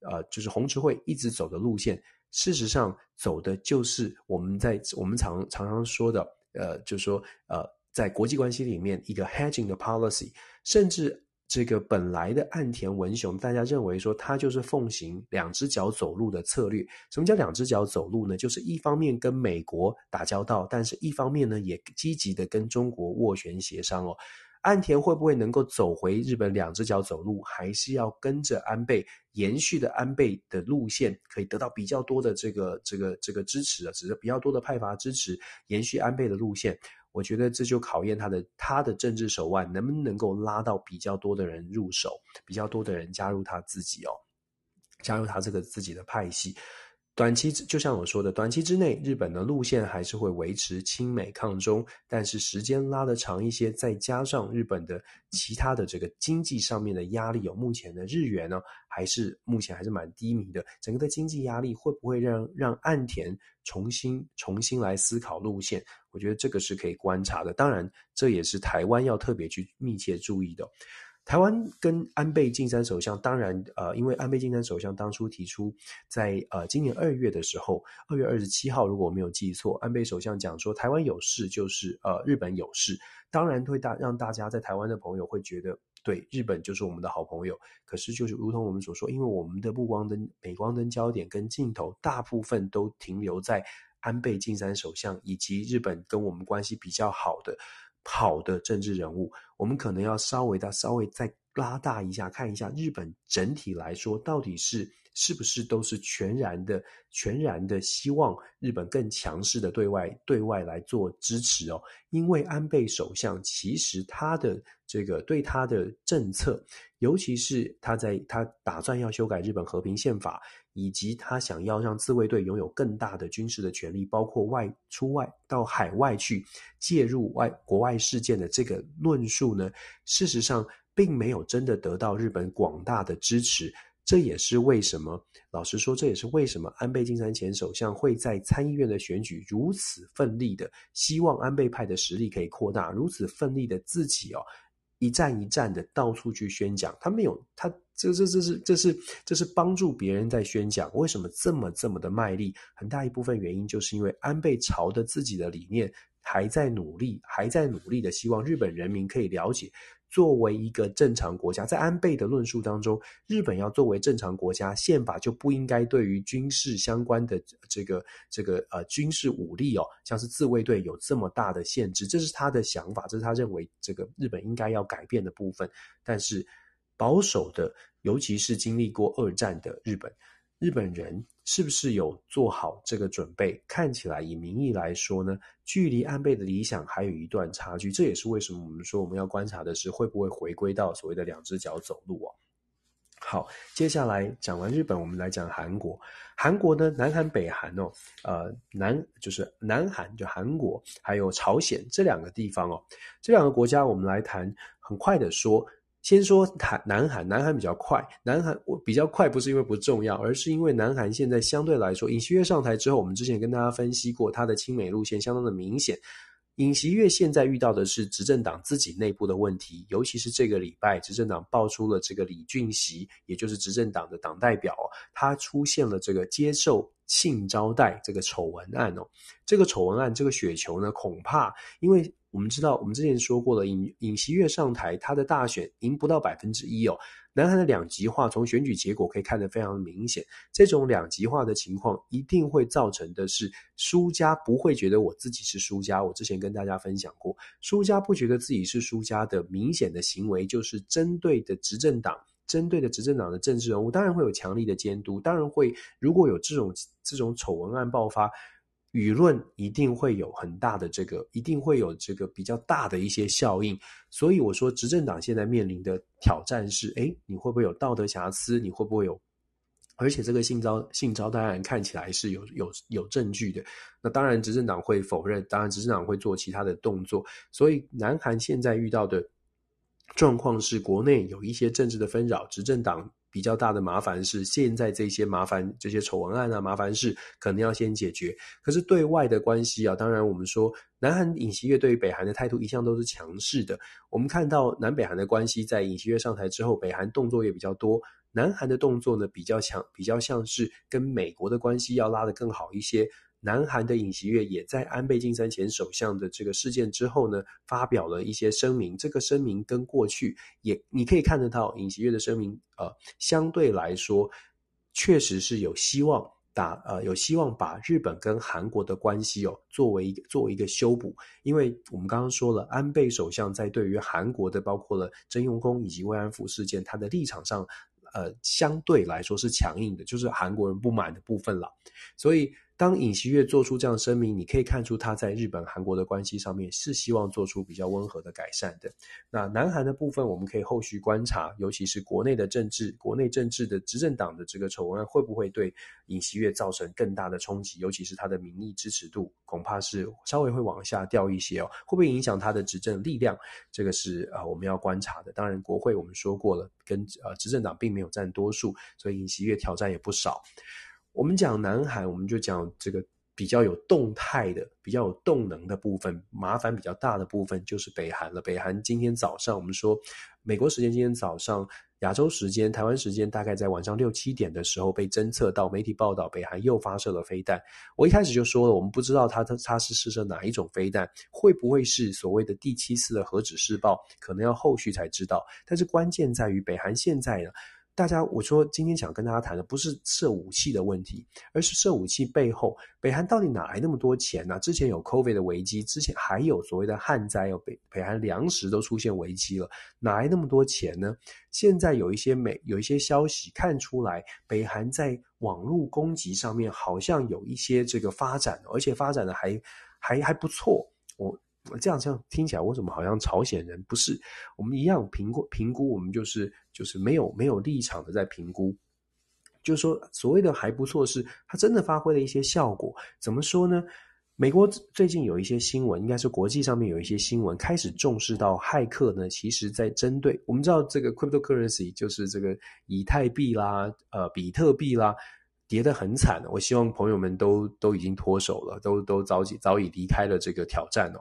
呃，就是宏池会一直走的路线，事实上走的就是我们在我们常常常说的，呃，就是说呃。在国际关系里面，一个 hedging 的 policy，甚至这个本来的岸田文雄，大家认为说他就是奉行两只脚走路的策略。什么叫两只脚走路呢？就是一方面跟美国打交道，但是一方面呢也积极的跟中国斡旋协商哦。岸田会不会能够走回日本两只脚走路，还是要跟着安倍延续的安倍的路线，可以得到比较多的这个这个这个支持啊，只是比较多的派阀支持，延续安倍的路线。我觉得这就考验他的他的政治手腕能不能够拉到比较多的人入手，比较多的人加入他自己哦，加入他这个自己的派系。短期就像我说的，短期之内，日本的路线还是会维持亲美抗中，但是时间拉得长一些，再加上日本的其他的这个经济上面的压力，有目前的日元呢，还是目前还是蛮低迷的。整个的经济压力会不会让让岸田重新重新来思考路线？我觉得这个是可以观察的。当然，这也是台湾要特别去密切注意的。台湾跟安倍晋三首相，当然，呃，因为安倍晋三首相当初提出在，呃今年二月的时候，二月二十七号，如果我没有记错，安倍首相讲说，台湾有事就是呃日本有事，当然会大让大家在台湾的朋友会觉得，对，日本就是我们的好朋友。可是就是如同我们所说，因为我们的目光灯、镁光灯焦点跟镜头，大部分都停留在安倍晋三首相以及日本跟我们关系比较好的。好的政治人物，我们可能要稍微的稍微再拉大一下，看一下日本整体来说到底是是不是都是全然的、全然的希望日本更强势的对外对外来做支持哦。因为安倍首相其实他的这个对他的政策，尤其是他在他打算要修改日本和平宪法。以及他想要让自卫队拥有更大的军事的权力，包括外出外到海外去介入外国外事件的这个论述呢，事实上并没有真的得到日本广大的支持。这也是为什么，老实说，这也是为什么安倍晋三前首相会在参议院的选举如此奋力的，希望安倍派的实力可以扩大，如此奋力的自己哦。一站一站的到处去宣讲，他没有他这这这是这是这是帮助别人在宣讲。为什么这么这么的卖力？很大一部分原因就是因为安倍朝着自己的理念还在努力，还在努力的希望日本人民可以了解。作为一个正常国家，在安倍的论述当中，日本要作为正常国家，宪法就不应该对于军事相关的这个这个呃军事武力哦，像是自卫队有这么大的限制，这是他的想法，这是他认为这个日本应该要改变的部分。但是保守的，尤其是经历过二战的日本。日本人是不是有做好这个准备？看起来以民意来说呢，距离安倍的理想还有一段差距。这也是为什么我们说我们要观察的是会不会回归到所谓的两只脚走路哦。好，接下来讲完日本，我们来讲韩国。韩国呢，南韩、北韩哦，呃，南就是南韩就韩国，还有朝鲜这两个地方哦，这两个国家我们来谈，很快的说。先说谈南韩，南韩比较快。南韩我比较快，不是因为不重要，而是因为南韩现在相对来说，尹锡悦上台之后，我们之前跟大家分析过，他的亲美路线相当的明显。尹锡悦现在遇到的是执政党自己内部的问题，尤其是这个礼拜，执政党爆出了这个李俊熙，也就是执政党的党代表，他出现了这个接受性招待这个丑闻案哦。这个丑闻案，这个雪球呢，恐怕因为。我们知道，我们之前说过了，尹尹锡悦上台，他的大选赢不到百分之一哦。南韩的两极化，从选举结果可以看得非常明显。这种两极化的情况，一定会造成的是，输家不会觉得我自己是输家。我之前跟大家分享过，输家不觉得自己是输家的明显的行为，就是针对的执政党，针对的执政党的政治人物，当然会有强力的监督，当然会，如果有这种这种丑闻案爆发。舆论一定会有很大的这个，一定会有这个比较大的一些效应。所以我说，执政党现在面临的挑战是：诶，你会不会有道德瑕疵？你会不会有？而且这个性招性招当然看起来是有有有证据的。那当然，执政党会否认，当然执政党会做其他的动作。所以，南韩现在遇到的状况是，国内有一些政治的纷扰，执政党。比较大的麻烦是，现在这些麻烦、这些丑闻案啊，麻烦事可能要先解决。可是对外的关系啊，当然我们说，南韩尹锡悦对于北韩的态度一向都是强势的。我们看到南北韩的关系，在尹锡悦上台之后，北韩动作也比较多，南韩的动作呢比较强，比较像是跟美国的关系要拉得更好一些。南韩的尹锡悦也在安倍晋三前首相的这个事件之后呢，发表了一些声明。这个声明跟过去也你可以看得到，尹锡悦的声明，呃，相对来说确实是有希望打，呃，有希望把日本跟韩国的关系哦，作为一个作为一个修补。因为我们刚刚说了，安倍首相在对于韩国的包括了征用工以及慰安妇事件，他的立场上，呃，相对来说是强硬的，就是韩国人不满的部分了，所以。当尹锡悦做出这样声明，你可以看出他在日本、韩国的关系上面是希望做出比较温和的改善的。那南韩的部分，我们可以后续观察，尤其是国内的政治、国内政治的执政党的这个丑闻，会不会对尹锡悦造成更大的冲击？尤其是他的民意支持度，恐怕是稍微会往下掉一些哦。会不会影响他的执政力量？这个是啊、我们要观察的。当然，国会我们说过了，跟呃执政党并没有占多数，所以尹锡悦挑战也不少。我们讲南韩，我们就讲这个比较有动态的、比较有动能的部分，麻烦比较大的部分就是北韩了。北韩今天早上，我们说美国时间今天早上，亚洲时间、台湾时间大概在晚上六七点的时候被侦测到，媒体报道北韩又发射了飞弹。我一开始就说了，我们不知道它它它是试射哪一种飞弹，会不会是所谓的第七次的核子试爆，可能要后续才知道。但是关键在于北韩现在呢。大家，我说今天想跟大家谈的不是射武器的问题，而是射武器背后，北韩到底哪来那么多钱呢？之前有 COVID 的危机，之前还有所谓的旱灾，有北北韩粮食都出现危机了，哪来那么多钱呢？现在有一些美有一些消息看出来，北韩在网络攻击上面好像有一些这个发展，而且发展的还还还不错。我。这样这样听起来，为什么好像朝鲜人不是我们一样评估评估？我们就是就是没有没有立场的在评估，就是说所谓的还不错，是它真的发挥了一些效果。怎么说呢？美国最近有一些新闻，应该是国际上面有一些新闻开始重视到骇客呢。其实，在针对我们知道这个 cryptocurrency，就是这个以太币啦、呃比特币啦，跌得很惨。我希望朋友们都都已经脱手了，都都早已早已离开了这个挑战哦。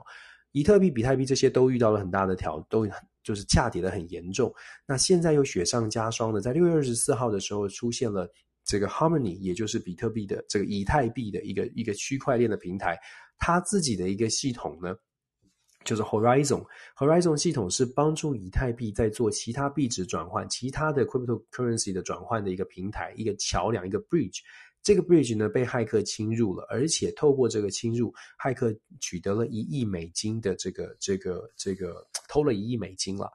比特币、比特币这些都遇到了很大的挑，都就是下跌得很严重。那现在又雪上加霜的，在六月二十四号的时候出现了这个 Harmony，也就是比特币的这个以太币的一个一个区块链的平台，它自己的一个系统呢，就是 Horizon。Horizon 系统是帮助以太币在做其他币值转换、其他的 cryptocurrency 的转换的一个平台、一个桥梁、一个 bridge。这个 bridge 呢被骇客侵入了，而且透过这个侵入，骇客取得了一亿美金的这个这个这个偷了一亿美金了。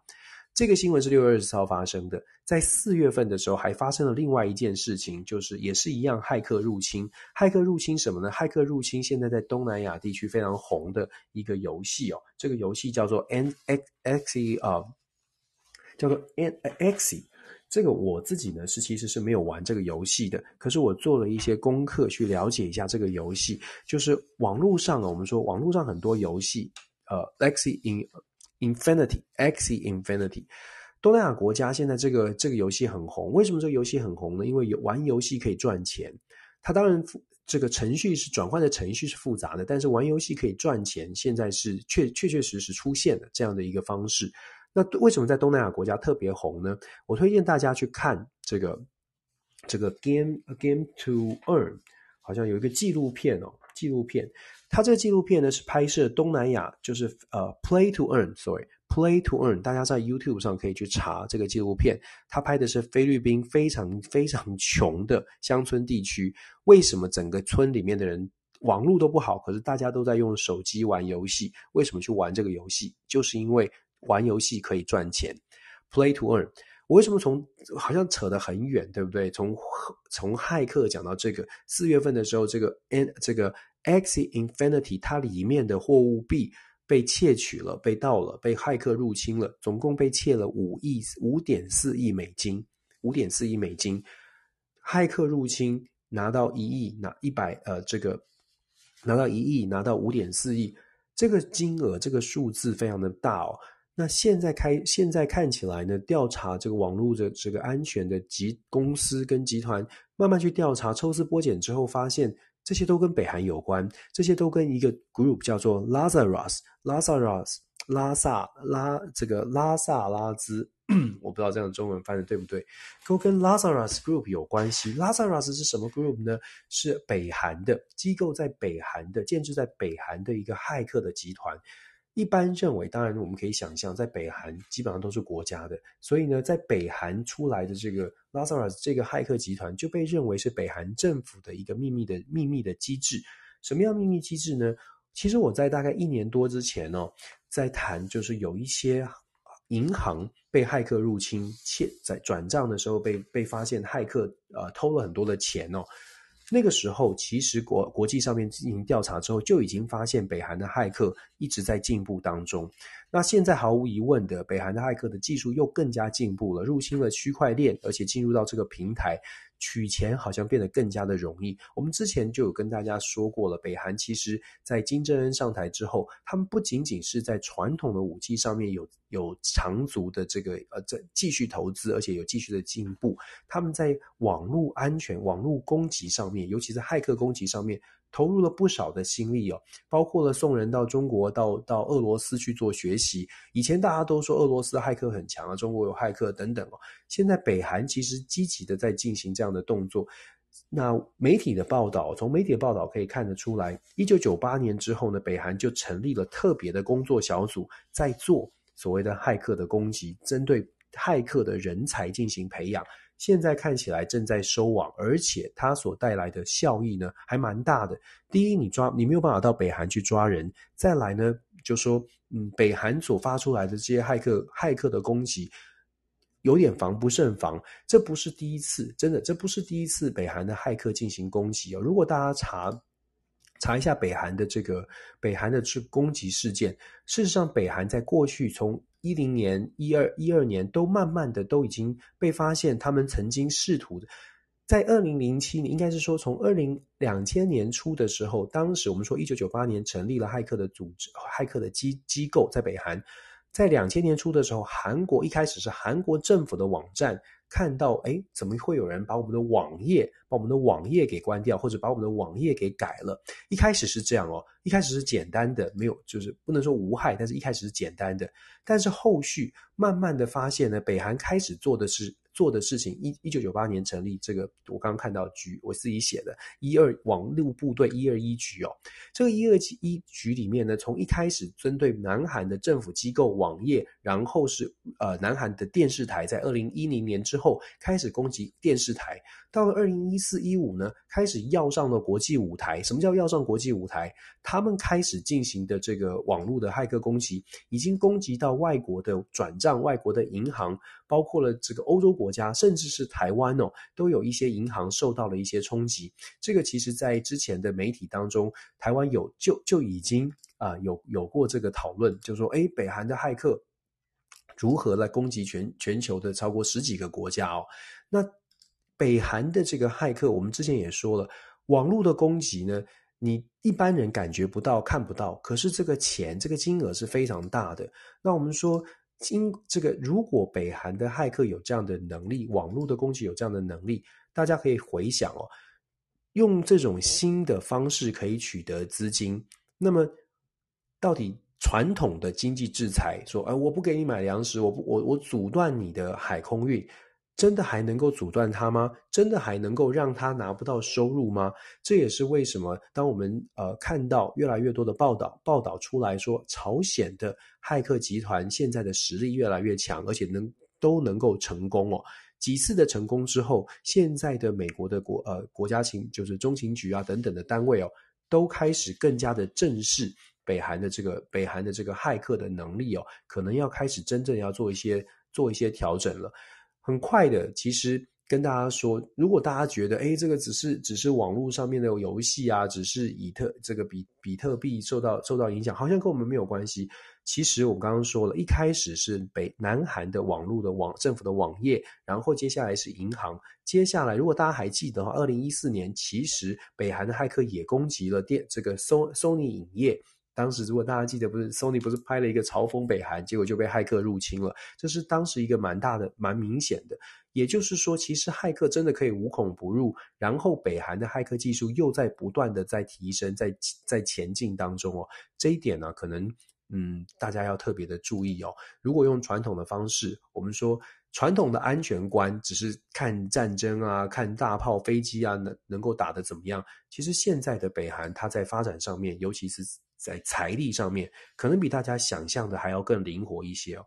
这个新闻是六月二十四号发生的，在四月份的时候还发生了另外一件事情，就是也是一样骇客入侵。骇客入侵什么呢？骇客入侵现在在东南亚地区非常红的一个游戏哦，这个游戏叫做 N X X E 啊，叫做 N X E。这个我自己呢是其实是没有玩这个游戏的，可是我做了一些功课去了解一下这个游戏。就是网络上啊，我们说网络上很多游戏，呃，Axie Infinity，Axie Infinity，东南亚国家现在这个这个游戏很红。为什么这个游戏很红呢？因为有玩游戏可以赚钱。它当然这个程序是转换的程序是复杂的，但是玩游戏可以赚钱，现在是确确确实实出现了这样的一个方式。那为什么在东南亚国家特别红呢？我推荐大家去看这个这个 Game A Game to Earn，好像有一个纪录片哦，纪录片。它这个纪录片呢是拍摄东南亚，就是呃 Play to Earn，sorry，Play to Earn。大家在 YouTube 上可以去查这个纪录片。它拍的是菲律宾非常非常穷的乡村地区，为什么整个村里面的人网络都不好，可是大家都在用手机玩游戏？为什么去玩这个游戏？就是因为。玩游戏可以赚钱，Play to earn。我为什么从好像扯得很远，对不对？从从骇客讲到这个四月份的时候，这个 N 这个 x infinity 它里面的货物币被窃取了，被盗了，被骇客入侵了，总共被窃了五亿五点四亿美金，五点四亿美金。骇客入侵拿到一亿，拿一百呃这个拿到一亿，拿到五点四亿，这个金额这个数字非常的大哦。那现在开，现在看起来呢，调查这个网络的这个安全的集公司跟集团，慢慢去调查，抽丝剥茧之后，发现这些都跟北韩有关，这些都跟一个 group 叫做 Lazarus，Lazarus，拉萨拉这个拉萨拉兹，[CLEARS THROAT] 我不知道这样的中文翻的对不对，都跟 Lazarus Group 有关系。Lazarus 是什么 group 呢？是北韩的机构，在北韩的建置在北韩的一个骇客的集团。一般认为，当然我们可以想象，在北韩基本上都是国家的，所以呢，在北韩出来的这个 Lazarus 这个骇客集团就被认为是北韩政府的一个秘密的秘密的机制。什么样秘密机制呢？其实我在大概一年多之前哦，在谈就是有一些银行被骇客入侵，且在转账的时候被被发现骇客呃偷了很多的钱哦。那个时候，其实国国际上面进行调查之后，就已经发现北韩的骇客一直在进步当中。那现在毫无疑问的，北韩的骇客的技术又更加进步了，入侵了区块链，而且进入到这个平台。取钱好像变得更加的容易。我们之前就有跟大家说过了，北韩其实在金正恩上台之后，他们不仅仅是在传统的武器上面有有长足的这个呃这继续投资，而且有继续的进步。他们在网络安全、网络攻击上面，尤其是骇客攻击上面。投入了不少的心力哦，包括了送人到中国、到到俄罗斯去做学习。以前大家都说俄罗斯骇客很强啊，中国有骇客等等哦。现在北韩其实积极的在进行这样的动作。那媒体的报道，从媒体的报道可以看得出来，一九九八年之后呢，北韩就成立了特别的工作小组，在做所谓的骇客的攻击，针对骇客的人才进行培养。现在看起来正在收网，而且它所带来的效益呢，还蛮大的。第一，你抓你没有办法到北韩去抓人；再来呢，就说嗯，北韩所发出来的这些骇客骇客的攻击，有点防不胜防。这不是第一次，真的，这不是第一次北韩的骇客进行攻击哦。如果大家查查一下北韩的这个北韩的这攻击事件，事实上，北韩在过去从一零年、一二一二年都慢慢的都已经被发现，他们曾经试图的，在二零零七年，应该是说从二零两千年初的时候，当时我们说一九九八年成立了骇客的组织，骇客的机机构在北韩，在两千年初的时候，韩国一开始是韩国政府的网站。看到诶，怎么会有人把我们的网页把我们的网页给关掉，或者把我们的网页给改了？一开始是这样哦，一开始是简单的，没有就是不能说无害，但是一开始是简单的。但是后续慢慢的发现呢，北韩开始做的是做的事情，一一九九八年成立这个，我刚刚看到局，我自己写的“一二网路部队一二一局”哦，这个一二一局里面呢，从一开始针对南韩的政府机构网页，然后是呃南韩的电视台，在二零一零年之后后开始攻击电视台，到了二零一四一五呢，开始要上了国际舞台。什么叫要上国际舞台？他们开始进行的这个网络的骇客攻击，已经攻击到外国的转账、外国的银行，包括了这个欧洲国家，甚至是台湾哦，都有一些银行受到了一些冲击。这个其实在之前的媒体当中，台湾有就就已经啊、有有过这个讨论，就说，诶，北韩的骇客如何来攻击全全球的超过十几个国家哦？那北韩的这个骇客，我们之前也说了，网络的攻击呢，你一般人感觉不到、看不到，可是这个钱、这个金额是非常大的。那我们说，今这个如果北韩的骇客有这样的能力，网络的攻击有这样的能力，大家可以回想哦，用这种新的方式可以取得资金，那么到底传统的经济制裁，说，哎，我不给你买粮食，我不，我我阻断你的海空运。真的还能够阻断他吗？真的还能够让他拿不到收入吗？这也是为什么当我们呃看到越来越多的报道报道出来说，朝鲜的骇客集团现在的实力越来越强，而且能都能够成功哦。几次的成功之后，现在的美国的国呃国家情就是中情局啊等等的单位哦，都开始更加的正视北韩的这个北韩的这个骇客的能力哦，可能要开始真正要做一些做一些调整了。很快的，其实跟大家说，如果大家觉得，诶，这个只是只是网络上面的游戏啊，只是以特这个比比特币受到受到影响，好像跟我们没有关系。其实我刚刚说了，一开始是北南韩的网络的网政府的网页，然后接下来是银行，接下来如果大家还记得的话，二零一四年其实北韩的骇客也攻击了电这个 Sony 影业。当时如果大家记得，不是 Sony 不是拍了一个嘲讽北韩，结果就被骇客入侵了。这是当时一个蛮大的、蛮明显的。也就是说，其实骇客真的可以无孔不入。然后北韩的骇客技术又在不断的在提升，在在前进当中哦。这一点呢，可能嗯，大家要特别的注意哦。如果用传统的方式，我们说传统的安全观只是看战争啊，看大炮、飞机啊，能能够打得怎么样？其实现在的北韩，它在发展上面，尤其是。在财力上面，可能比大家想象的还要更灵活一些哦。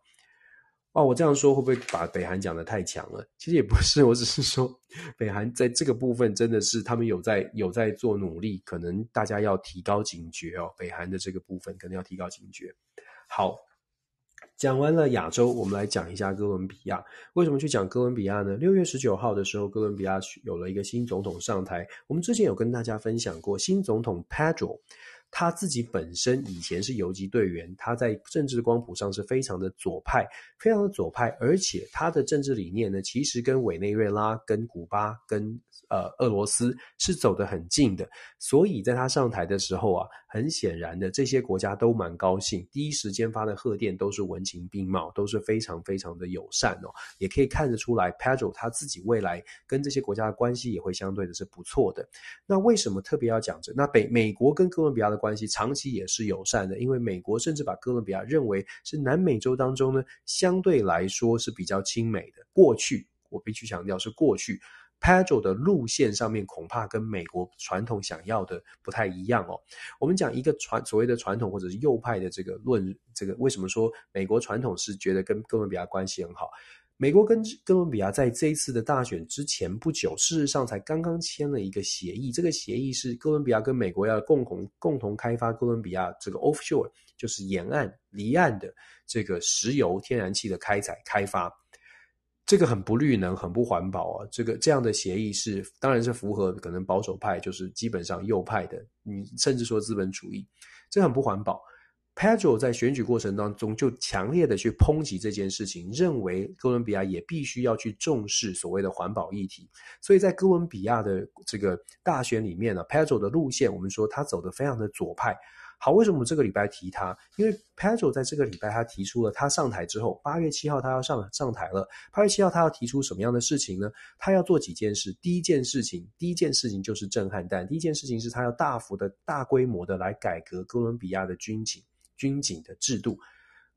哦，我这样说会不会把北韩讲得太强了？其实也不是，我只是说北韩在这个部分真的是他们有在有在做努力，可能大家要提高警觉哦。北韩的这个部分可能要提高警觉。好，讲完了亚洲，我们来讲一下哥伦比亚。为什么去讲哥伦比亚呢？六月十九号的时候，哥伦比亚有了一个新总统上台。我们之前有跟大家分享过，新总统 Pedro。他自己本身以前是游击队员，他在政治光谱上是非常的左派，非常的左派，而且他的政治理念呢，其实跟委内瑞拉、跟古巴、跟呃俄罗斯是走得很近的，所以在他上台的时候啊，很显然的这些国家都蛮高兴，第一时间发的贺电都是文情并茂，都是非常非常的友善哦，也可以看得出来，Pedro 他自己未来跟这些国家的关系也会相对的是不错的。那为什么特别要讲这？那北美国跟哥伦比亚的关系长期也是友善的，因为美国甚至把哥伦比亚认为是南美洲当中呢，相对来说是比较亲美的。过去我必须强调是过去，Pedro 的路线上面恐怕跟美国传统想要的不太一样哦。我们讲一个传所谓的传统或者是右派的这个论，这个为什么说美国传统是觉得跟哥伦比亚关系很好？美国跟哥伦比亚在这一次的大选之前不久，事实上才刚刚签了一个协议。这个协议是哥伦比亚跟美国要共同共同开发哥伦比亚这个 offshore，就是沿岸离岸的这个石油天然气的开采开发。这个很不绿能，很不环保啊！这个这样的协议是当然是符合可能保守派，就是基本上右派的，你甚至说资本主义，这很不环保。Pedro 在选举过程当中就强烈的去抨击这件事情，认为哥伦比亚也必须要去重视所谓的环保议题。所以在哥伦比亚的这个大选里面呢，Pedro 的路线，我们说他走得非常的左派。好，为什么这个礼拜提他？因为 Pedro 在这个礼拜他提出了，他上台之后，八月七号他要上上台了。八月七号他要提出什么样的事情呢？他要做几件事。第一件事情，第一件事情就是震撼弹。第一件事情是他要大幅的大规模的来改革哥伦比亚的军警。军警的制度，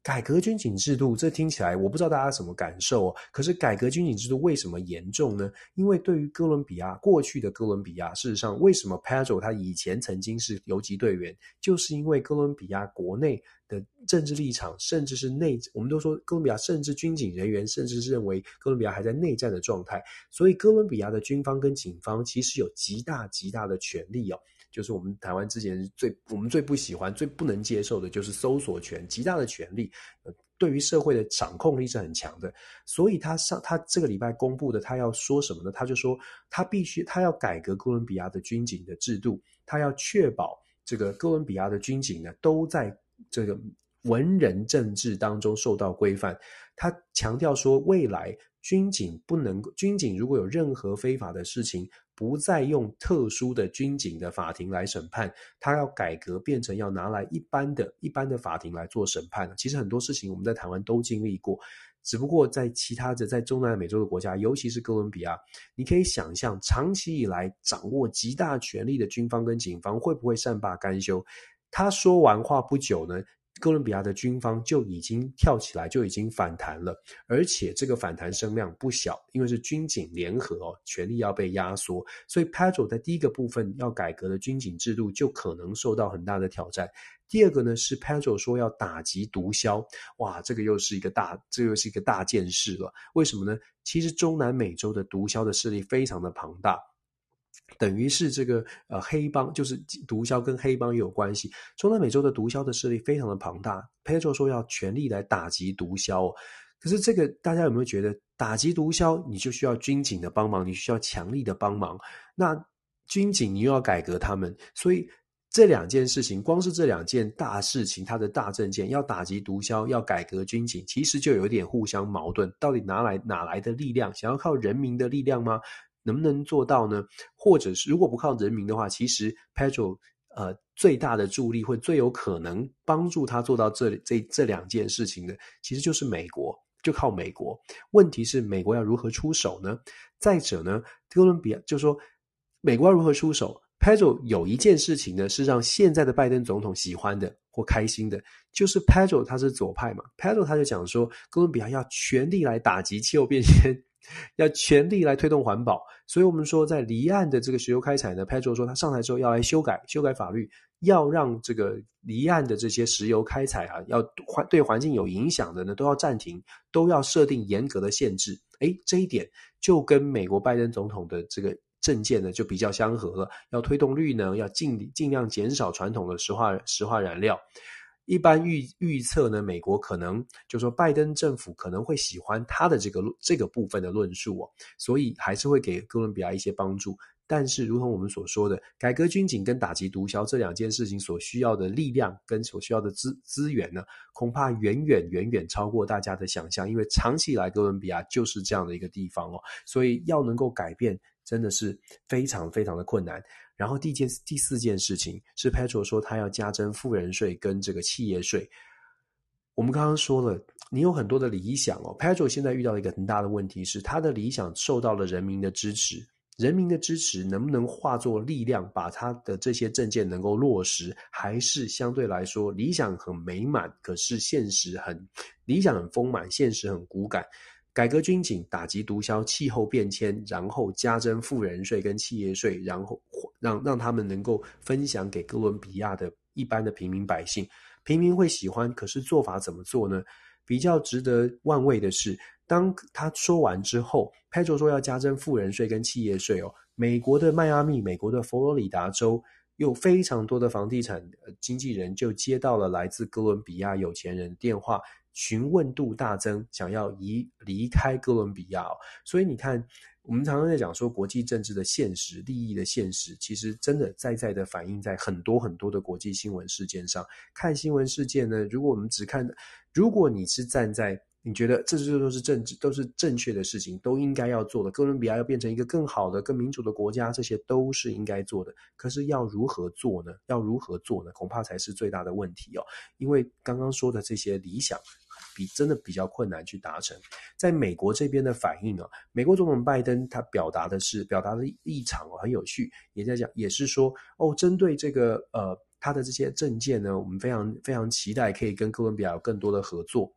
改革军警制度，这听起来我不知道大家什么感受哦。可是改革军警制度为什么严重呢？因为对于哥伦比亚过去的哥伦比亚，事实上为什么 Pedro 他以前曾经是游击队员，就是因为哥伦比亚国内的政治立场，甚至是内，我们都说哥伦比亚甚至军警人员，甚至是认为哥伦比亚还在内战的状态，所以哥伦比亚的军方跟警方其实有极大极大的权力哦。就是我们台湾之前最我们最不喜欢、最不能接受的，就是搜索权极大的权力，呃，对于社会的掌控力是很强的。所以他上他这个礼拜公布的，他要说什么呢？他就说他必须他要改革哥伦比亚的军警的制度，他要确保这个哥伦比亚的军警呢都在这个文人政治当中受到规范。他强调说，未来军警不能军警如果有任何非法的事情。不再用特殊的军警的法庭来审判，他要改革变成要拿来一般的一般的法庭来做审判。其实很多事情我们在台湾都经历过，只不过在其他的在中南美洲的国家，尤其是哥伦比亚，你可以想象长期以来掌握极大权力的军方跟警方会不会善罢甘休？他说完话不久呢，哥伦比亚的军方就已经跳起来，就已经反弹了，而且这个反弹声量不小，因为是军警联合哦，权力要被压缩，所以 Pedro 在第一个部分要改革的军警制度就可能受到很大的挑战。第二个呢是 Pedro 说要打击毒枭，哇，这个又是一个大，这又是一个大件事了。为什么呢？其实中南美洲的毒枭的势力非常的庞大。等于是这个呃黑帮，就是毒枭跟黑帮也有关系。中南美洲的毒枭的势力非常的庞大，Pedro 说要全力来打击毒枭。可是这个大家有没有觉得，打击毒枭你就需要军警的帮忙，你需要强力的帮忙。那军警你又要改革他们，所以这两件事情，光是这两件大事情，它的大政见要打击毒枭，要改革军警，其实就有点互相矛盾。到底哪来哪来的力量？想要靠人民的力量吗？能不能做到呢？或者是如果不靠人民的话，其实 Pedro 呃最大的助力，或最有可能帮助他做到这这这两件事情的，其实就是美国，就靠美国。问题是美国要如何出手呢？再者呢，哥伦比亚就说美国要如何出手？Pedro 有一件事情呢，是让现在的拜登总统喜欢的或开心的，就是 Pedro 他是左派嘛，Pedro 他就讲说，哥伦比亚要全力来打击气候变迁。[LAUGHS] 要全力来推动环保，所以我们说，在离岸的这个石油开采呢，Pedro 说他上台之后要来修改修改法律，要让这个离岸的这些石油开采啊，要环对环境有影响的呢，都要暂停，都要设定严格的限制。诶，这一点就跟美国拜登总统的这个政见呢就比较相合了，要推动绿能，要尽尽量减少传统的石化石化燃料。一般预预测呢，美国可能就说拜登政府可能会喜欢他的这个这个部分的论述哦，所以还是会给哥伦比亚一些帮助。但是，如同我们所说的，改革军警跟打击毒枭这两件事情所需要的力量跟所需要的资资源呢，恐怕远远远远超过大家的想象。因为长期以来，哥伦比亚就是这样的一个地方哦，所以要能够改变，真的是非常非常的困难。然后第件第四件事情是 p e t r o 说他要加征富人税跟这个企业税。我们刚刚说了，你有很多的理想哦。p e t r o 现在遇到了一个很大的问题是，他的理想受到了人民的支持，人民的支持能不能化作力量，把他的这些政见能够落实，还是相对来说理想很美满，可是现实很理想很丰满，现实很骨感。改革军警，打击毒枭，气候变迁，然后加征富人税跟企业税，然后让让他们能够分享给哥伦比亚的一般的平民百姓，平民会喜欢。可是做法怎么做呢？比较值得万味的是，当他说完之后，Pedro 说要加征富人税跟企业税哦。美国的迈阿密，美国的佛罗里达州，有非常多的房地产经纪人就接到了来自哥伦比亚有钱人的电话。询问度大增，想要移离开哥伦比亚，所以你看，我们常常在讲说国际政治的现实、利益的现实，其实真的在在的反映在很多很多的国际新闻事件上。看新闻事件呢，如果我们只看，如果你是站在你觉得这些都是政治，都是正确的事情，都应该要做的，哥伦比亚要变成一个更好的、更民主的国家，这些都是应该做的。可是要如何做呢？要如何做呢？恐怕才是最大的问题哦。因为刚刚说的这些理想。比真的比较困难去达成，在美国这边的反应啊，美国总统拜登他表达的是表达的立场哦，很有趣，也在讲，也是说哦，针对这个呃他的这些政见呢，我们非常非常期待可以跟哥伦比亚有更多的合作。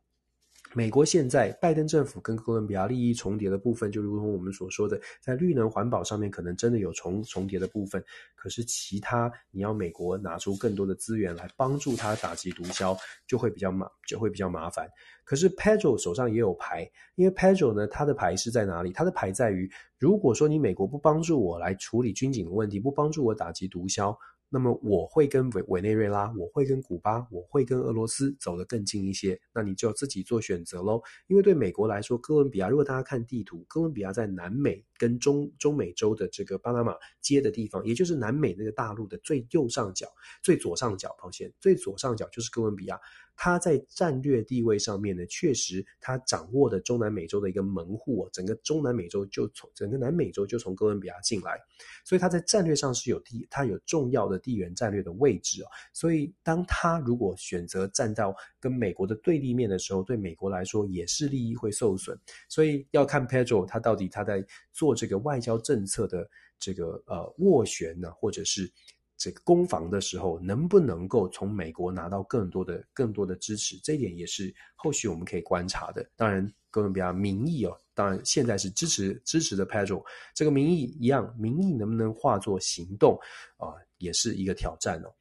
美国现在拜登政府跟哥伦比亚利益重叠的部分，就如同我们所说的，在绿能环保上面可能真的有重重叠的部分。可是其他你要美国拿出更多的资源来帮助他打击毒枭，就会比较麻就会比较麻烦。可是 Pedro 手上也有牌，因为 Pedro 呢，他的牌是在哪里？他的牌在于，如果说你美国不帮助我来处理军警的问题，不帮助我打击毒枭。那么我会跟委委内瑞拉，我会跟古巴，我会跟俄罗斯走得更近一些。那你就自己做选择喽。因为对美国来说，哥伦比亚如果大家看地图，哥伦比亚在南美跟中中美洲的这个巴拿马接的地方，也就是南美那个大陆的最右上角、最左上角，抱歉，最左上角就是哥伦比亚。它在战略地位上面呢，确实它掌握的中南美洲的一个门户，整个中南美洲就从整个南美洲就从哥伦比亚进来，所以它在战略上是有地，它有重要的地缘战略的位置哦。所以当它如果选择站到跟美国的对立面的时候，对美国来说也是利益会受损。所以要看 Pedro 他到底他在做这个外交政策的这个呃斡旋呢，或者是。这个攻防的时候，能不能够从美国拿到更多的、更多的支持？这一点也是后续我们可以观察的。当然，哥伦比亚民意哦，当然现在是支持支持的 Pedro，这个民意一样，民意能不能化作行动啊，也是一个挑战哦。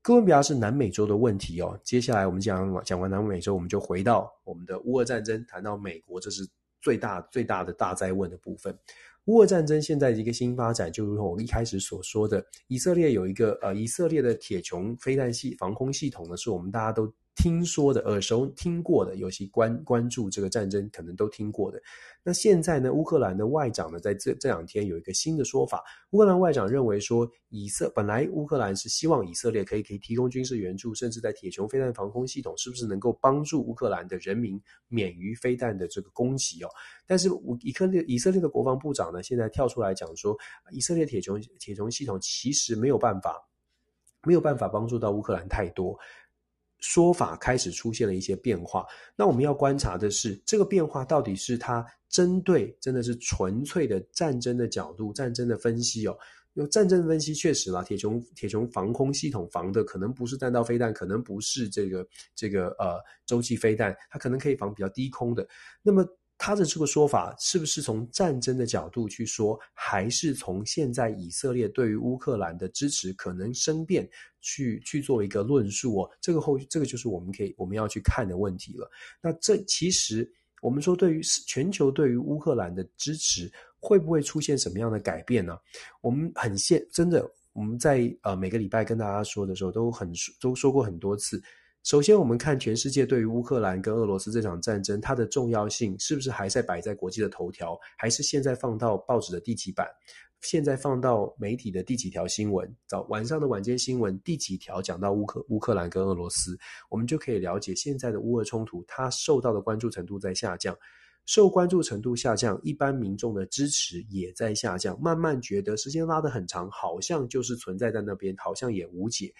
哥伦比亚是南美洲的问题哦。接下来我们讲讲完南美洲，我们就回到我们的乌俄战争，谈到美国，这是最大最大的大哉问的部分。乌俄战争现在一个新发展，就如同我一开始所说的，以色列有一个呃，以色列的铁穹飞弹系防空系统呢，是我们大家都听说的、耳熟听过的，尤其关关注这个战争，可能都听过的。那现在呢，乌克兰的外长呢，在这这两天有一个新的说法。乌克兰外长认为说，以色本来乌克兰是希望以色列可以可以提供军事援助，甚至在铁穹飞弹防空系统是不是能够帮助乌克兰的人民免于飞弹的这个攻击哦？但是以色列以色列的国防部长呢，现在跳出来讲说，以色列铁穹铁穹系统其实没有办法，没有办法帮助到乌克兰太多。说法开始出现了一些变化，那我们要观察的是，这个变化到底是它针对真的是纯粹的战争的角度、战争的分析哦。有战争分析确实啦，铁穹铁穹防空系统防的可能不是弹道飞弹，可能不是这个这个呃洲际飞弹，它可能可以防比较低空的。那么。他的这个说法是不是从战争的角度去说，还是从现在以色列对于乌克兰的支持可能生变去去做一个论述哦？这个后这个就是我们可以我们要去看的问题了。那这其实我们说，对于全球对于乌克兰的支持会不会出现什么样的改变呢？我们很现真的我们在呃每个礼拜跟大家说的时候都很都说过很多次。首先，我们看全世界对于乌克兰跟俄罗斯这场战争，它的重要性是不是还在摆在国际的头条，还是现在放到报纸的第几版？现在放到媒体的第几条新闻？早晚上的晚间新闻第几条讲到乌克乌克兰跟俄罗斯？我们就可以了解现在的乌俄冲突，它受到的关注程度在下降，受关注程度下降，一般民众的支持也在下降，慢慢觉得时间拉得很长，好像就是存在在那边，好像也无解。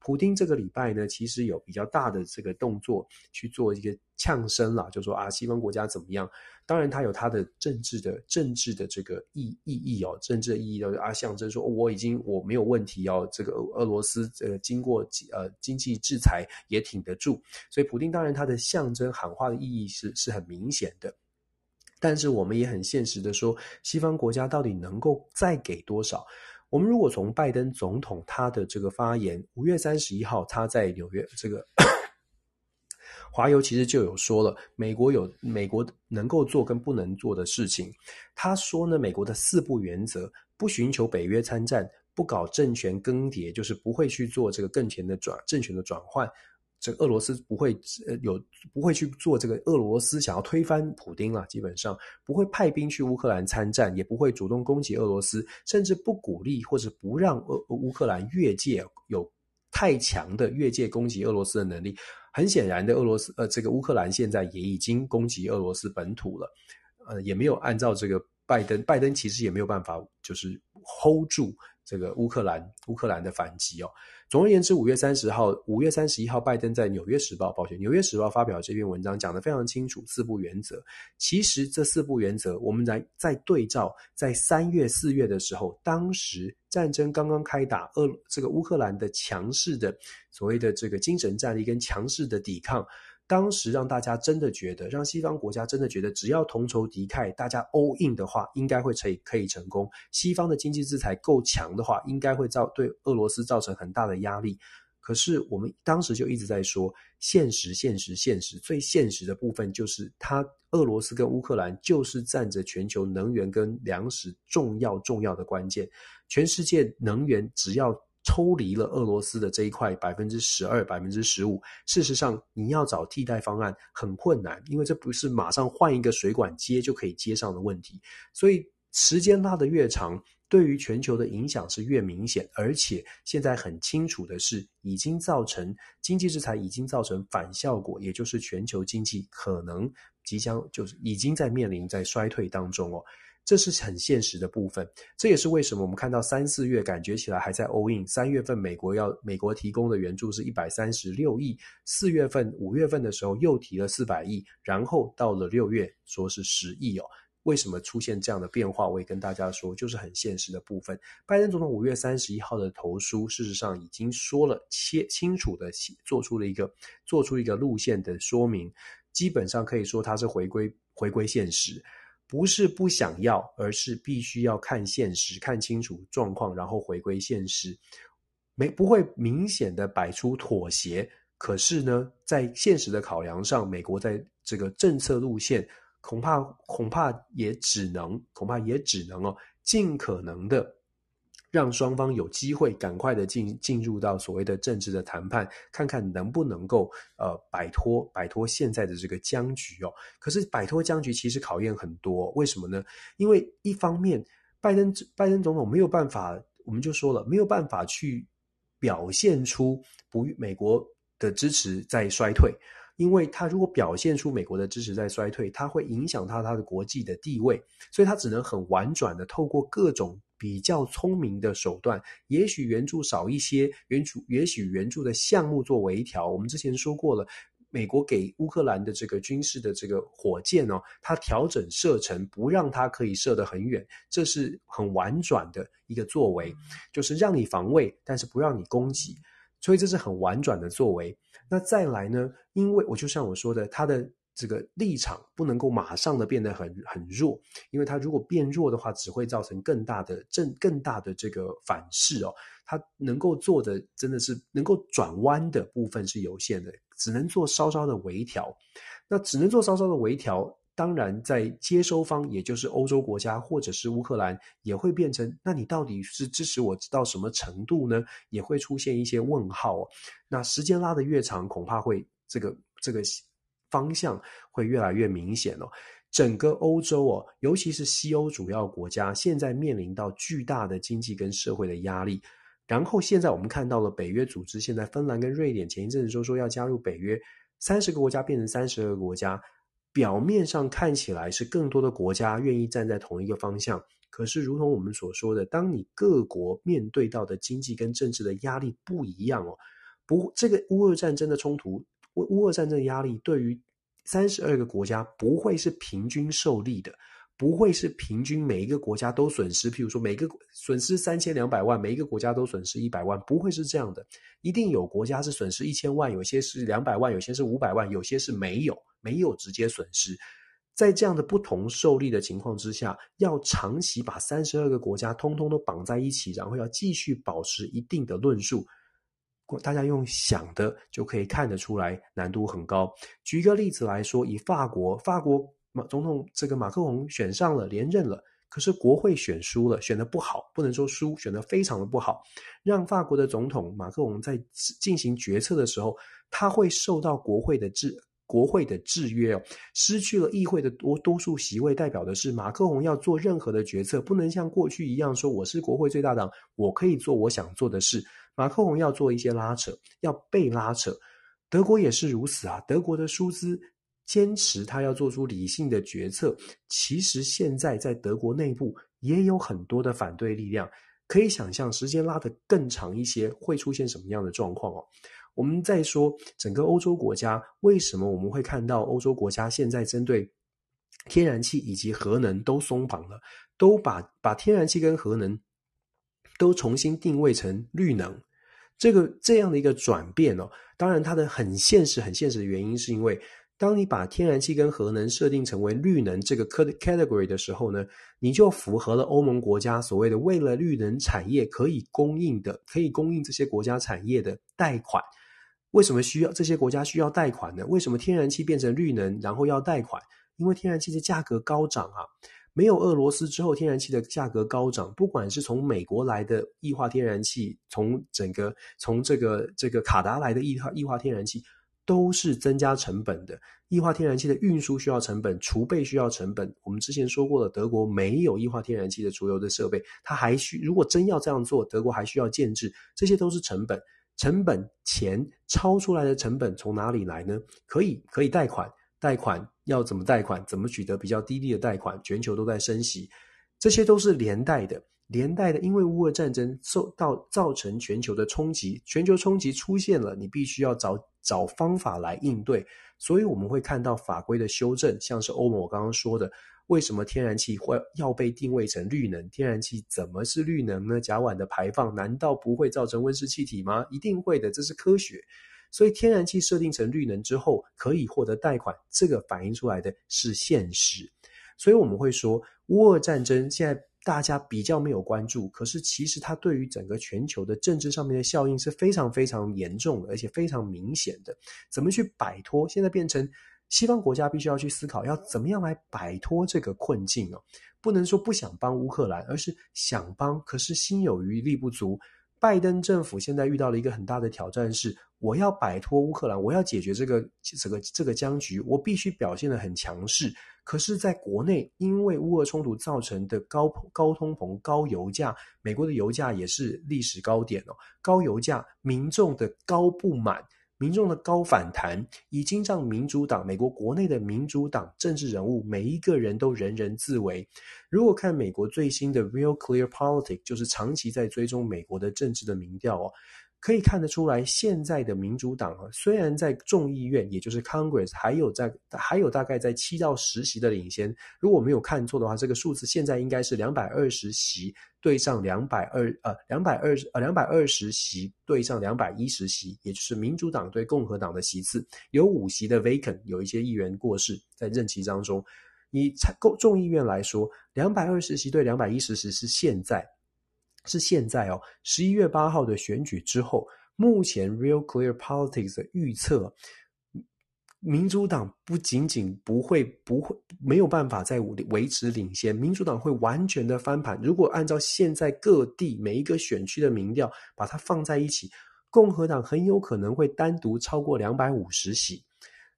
普丁这个礼拜呢，其实有比较大的这个动作去做一个呛声啦，就说啊，西方国家怎么样？当然，他有他的政治的政治的这个意意义哦，政治意义就是啊，象征说我已经我没有问题哦，这个俄罗斯这个经过呃经济制裁也挺得住，所以普丁当然他的象征喊话的意义是是很明显的，但是我们也很现实的说，西方国家到底能够再给多少？我们如果从拜登总统他的这个发言，五月三十一号他在纽约这个华油其实就有说了，美国有美国能够做跟不能做的事情。他说呢，美国的四不原则：不寻求北约参战，不搞政权更迭，就是不会去做这个更前的转政权的转换。这俄罗斯不会呃有不会去做这个俄罗斯想要推翻普丁了，基本上不会派兵去乌克兰参战，也不会主动攻击俄罗斯，甚至不鼓励或者不让俄乌克兰越界有太强的越界攻击俄罗斯的能力。很显然的，俄罗斯呃这个乌克兰现在也已经攻击俄罗斯本土了，呃也没有按照这个拜登拜登其实也没有办法就是 hold 住。这个乌克兰乌克兰的反击哦。总而言之，五月三十号、五月三十一号，拜登在《纽约时报》抱歉，《纽约时报》发表这篇文章，讲得非常清楚，四不原则。其实这四不原则，我们来再对照，在三月、四月的时候，当时战争刚刚开打，俄这个乌克兰的强势的所谓的这个精神战力跟强势的抵抗。当时让大家真的觉得，让西方国家真的觉得，只要同仇敌忾，大家 all in 的话，应该会成可以成功。西方的经济制裁够强的话，应该会造对俄罗斯造成很大的压力。可是我们当时就一直在说，现实，现实，现实。最现实的部分就是，它俄罗斯跟乌克兰就是占着全球能源跟粮食重要重要的关键。全世界能源只要抽离了俄罗斯的这一块百分之十二、百分之十五，事实上你要找替代方案很困难，因为这不是马上换一个水管接就可以接上的问题。所以时间拉得越长，对于全球的影响是越明显。而且现在很清楚的是，已经造成经济制裁，已经造成反效果，也就是全球经济可能即将就是已经在面临在衰退当中哦。这是很现实的部分，这也是为什么我们看到三四月感觉起来还在 all in，三月份美国要美国提供的援助是一百三十六亿，四月份五月份的时候又提了四百亿，然后到了六月说是十亿哦。为什么出现这样的变化？我也跟大家说，就是很现实的部分。拜登总统五月三十一号的投书，事实上已经说了切清楚的做出了一个做出一个路线的说明，基本上可以说它是回归回归现实。不是不想要，而是必须要看现实，看清楚状况，然后回归现实。没不会明显的摆出妥协，可是呢，在现实的考量上，美国在这个政策路线恐怕恐怕也只能恐怕也只能哦，尽可能的。让双方有机会赶快的进进入到所谓的政治的谈判，看看能不能够呃摆脱摆脱现在的这个僵局哦。可是摆脱僵局其实考验很多，为什么呢？因为一方面，拜登拜登总统没有办法，我们就说了，没有办法去表现出不美国的支持在衰退，因为他如果表现出美国的支持在衰退，他会影响他他的国际的地位，所以他只能很婉转的透过各种。比较聪明的手段，也许援助少一些，援助也许援助的项目做微调。我们之前说过了，美国给乌克兰的这个军事的这个火箭哦，它调整射程，不让它可以射得很远，这是很婉转的一个作为，就是让你防卫，但是不让你攻击，所以这是很婉转的作为。那再来呢？因为我就像我说的，它的。这个立场不能够马上的变得很很弱，因为它如果变弱的话，只会造成更大的正更大的这个反噬哦。它能够做的真的是能够转弯的部分是有限的，只能做稍稍的微调。那只能做稍稍的微调，当然在接收方，也就是欧洲国家或者是乌克兰，也会变成，那你到底是支持我到什么程度呢？也会出现一些问号哦。那时间拉得越长，恐怕会这个这个。方向会越来越明显哦，整个欧洲哦，尤其是西欧主要国家，现在面临到巨大的经济跟社会的压力。然后现在我们看到了北约组织，现在芬兰跟瑞典前一阵子说说要加入北约，三十个国家变成三十个国家，表面上看起来是更多的国家愿意站在同一个方向，可是如同我们所说的，当你各国面对到的经济跟政治的压力不一样哦，不，这个乌俄战争的冲突。乌乌俄战争压力对于三十二个国家不会是平均受力的，不会是平均每一个国家都损失，譬如说每个损失三千两百万，每一个国家都损失一百万，不会是这样的。一定有国家是损失一千万，有些是两百万，有些是五百万，有些是没有，没有直接损失。在这样的不同受力的情况之下，要长期把三十二个国家通通都绑在一起，然后要继续保持一定的论述。大家用想的就可以看得出来，难度很高。举一个例子来说，以法国，法国马总统这个马克龙选上了，连任了，可是国会选输了，选得不好，不能说输，选得非常的不好，让法国的总统马克龙在进行决策的时候，他会受到国会的制国会的制约哦，失去了议会的多多数席位，代表的是马克龙要做任何的决策，不能像过去一样说我是国会最大党，我可以做我想做的事。马克龙要做一些拉扯，要被拉扯。德国也是如此啊。德国的舒兹坚持他要做出理性的决策。其实现在在德国内部也有很多的反对力量。可以想象，时间拉得更长一些，会出现什么样的状况哦？我们再说整个欧洲国家，为什么我们会看到欧洲国家现在针对天然气以及核能都松绑了，都把把天然气跟核能都重新定位成绿能？这个这样的一个转变哦，当然它的很现实、很现实的原因，是因为当你把天然气跟核能设定成为绿能这个 category 的时候呢，你就符合了欧盟国家所谓的为了绿能产业可以供应的、可以供应这些国家产业的贷款。为什么需要这些国家需要贷款呢？为什么天然气变成绿能，然后要贷款？因为天然气的价格高涨啊。没有俄罗斯之后，天然气的价格高涨。不管是从美国来的液化天然气，从整个从这个这个卡达来的液化液化天然气，都是增加成本的。液化天然气的运输需要成本，储备需要成本。我们之前说过了，德国没有液化天然气的储油的设备，它还需如果真要这样做，德国还需要建置，这些都是成本。成本钱超出来的成本从哪里来呢？可以可以贷款。贷款要怎么贷款？怎么取得比较低利的贷款？全球都在升息，这些都是连带的，连带的。因为乌俄战争受到造成全球的冲击，全球冲击出现了，你必须要找找方法来应对。所以我们会看到法规的修正，像是欧盟我刚刚说的，为什么天然气会要被定位成绿能？天然气怎么是绿能呢？甲烷的排放难道不会造成温室气体吗？一定会的，这是科学。所以天然气设定成绿能之后，可以获得贷款，这个反映出来的是现实。所以我们会说，乌俄战争现在大家比较没有关注，可是其实它对于整个全球的政治上面的效应是非常非常严重的，而且非常明显的。怎么去摆脱？现在变成西方国家必须要去思考，要怎么样来摆脱这个困境哦？不能说不想帮乌克兰，而是想帮，可是心有余力不足。拜登政府现在遇到了一个很大的挑战是。我要摆脱乌克兰，我要解决这个这个这个僵局，我必须表现得很强势。可是，在国内，因为乌俄冲突造成的高高通膨、高油价，美国的油价也是历史高点哦。高油价，民众的高不满，民众的高反弹，已经让民主党、美国国内的民主党政治人物每一个人都人人自危。如果看美国最新的 Real Clear Politics，就是长期在追踪美国的政治的民调哦。可以看得出来，现在的民主党啊，虽然在众议院，也就是 Congress，还有在还有大概在七到十席的领先。如果没有看错的话，这个数字现在应该是两百二十席对上两百二呃两百二十呃两百二十席对上两百一十席，也就是民主党对共和党的席次有五席的 vacant，有一些议员过世在任期当中。以参众众议院来说，两百二十席对两百一十席是现在。是现在哦，十一月八号的选举之后，目前 Real Clear Politics 的预测，民主党不仅仅不会不会没有办法再维持领先，民主党会完全的翻盘。如果按照现在各地每一个选区的民调，把它放在一起，共和党很有可能会单独超过两百五十席。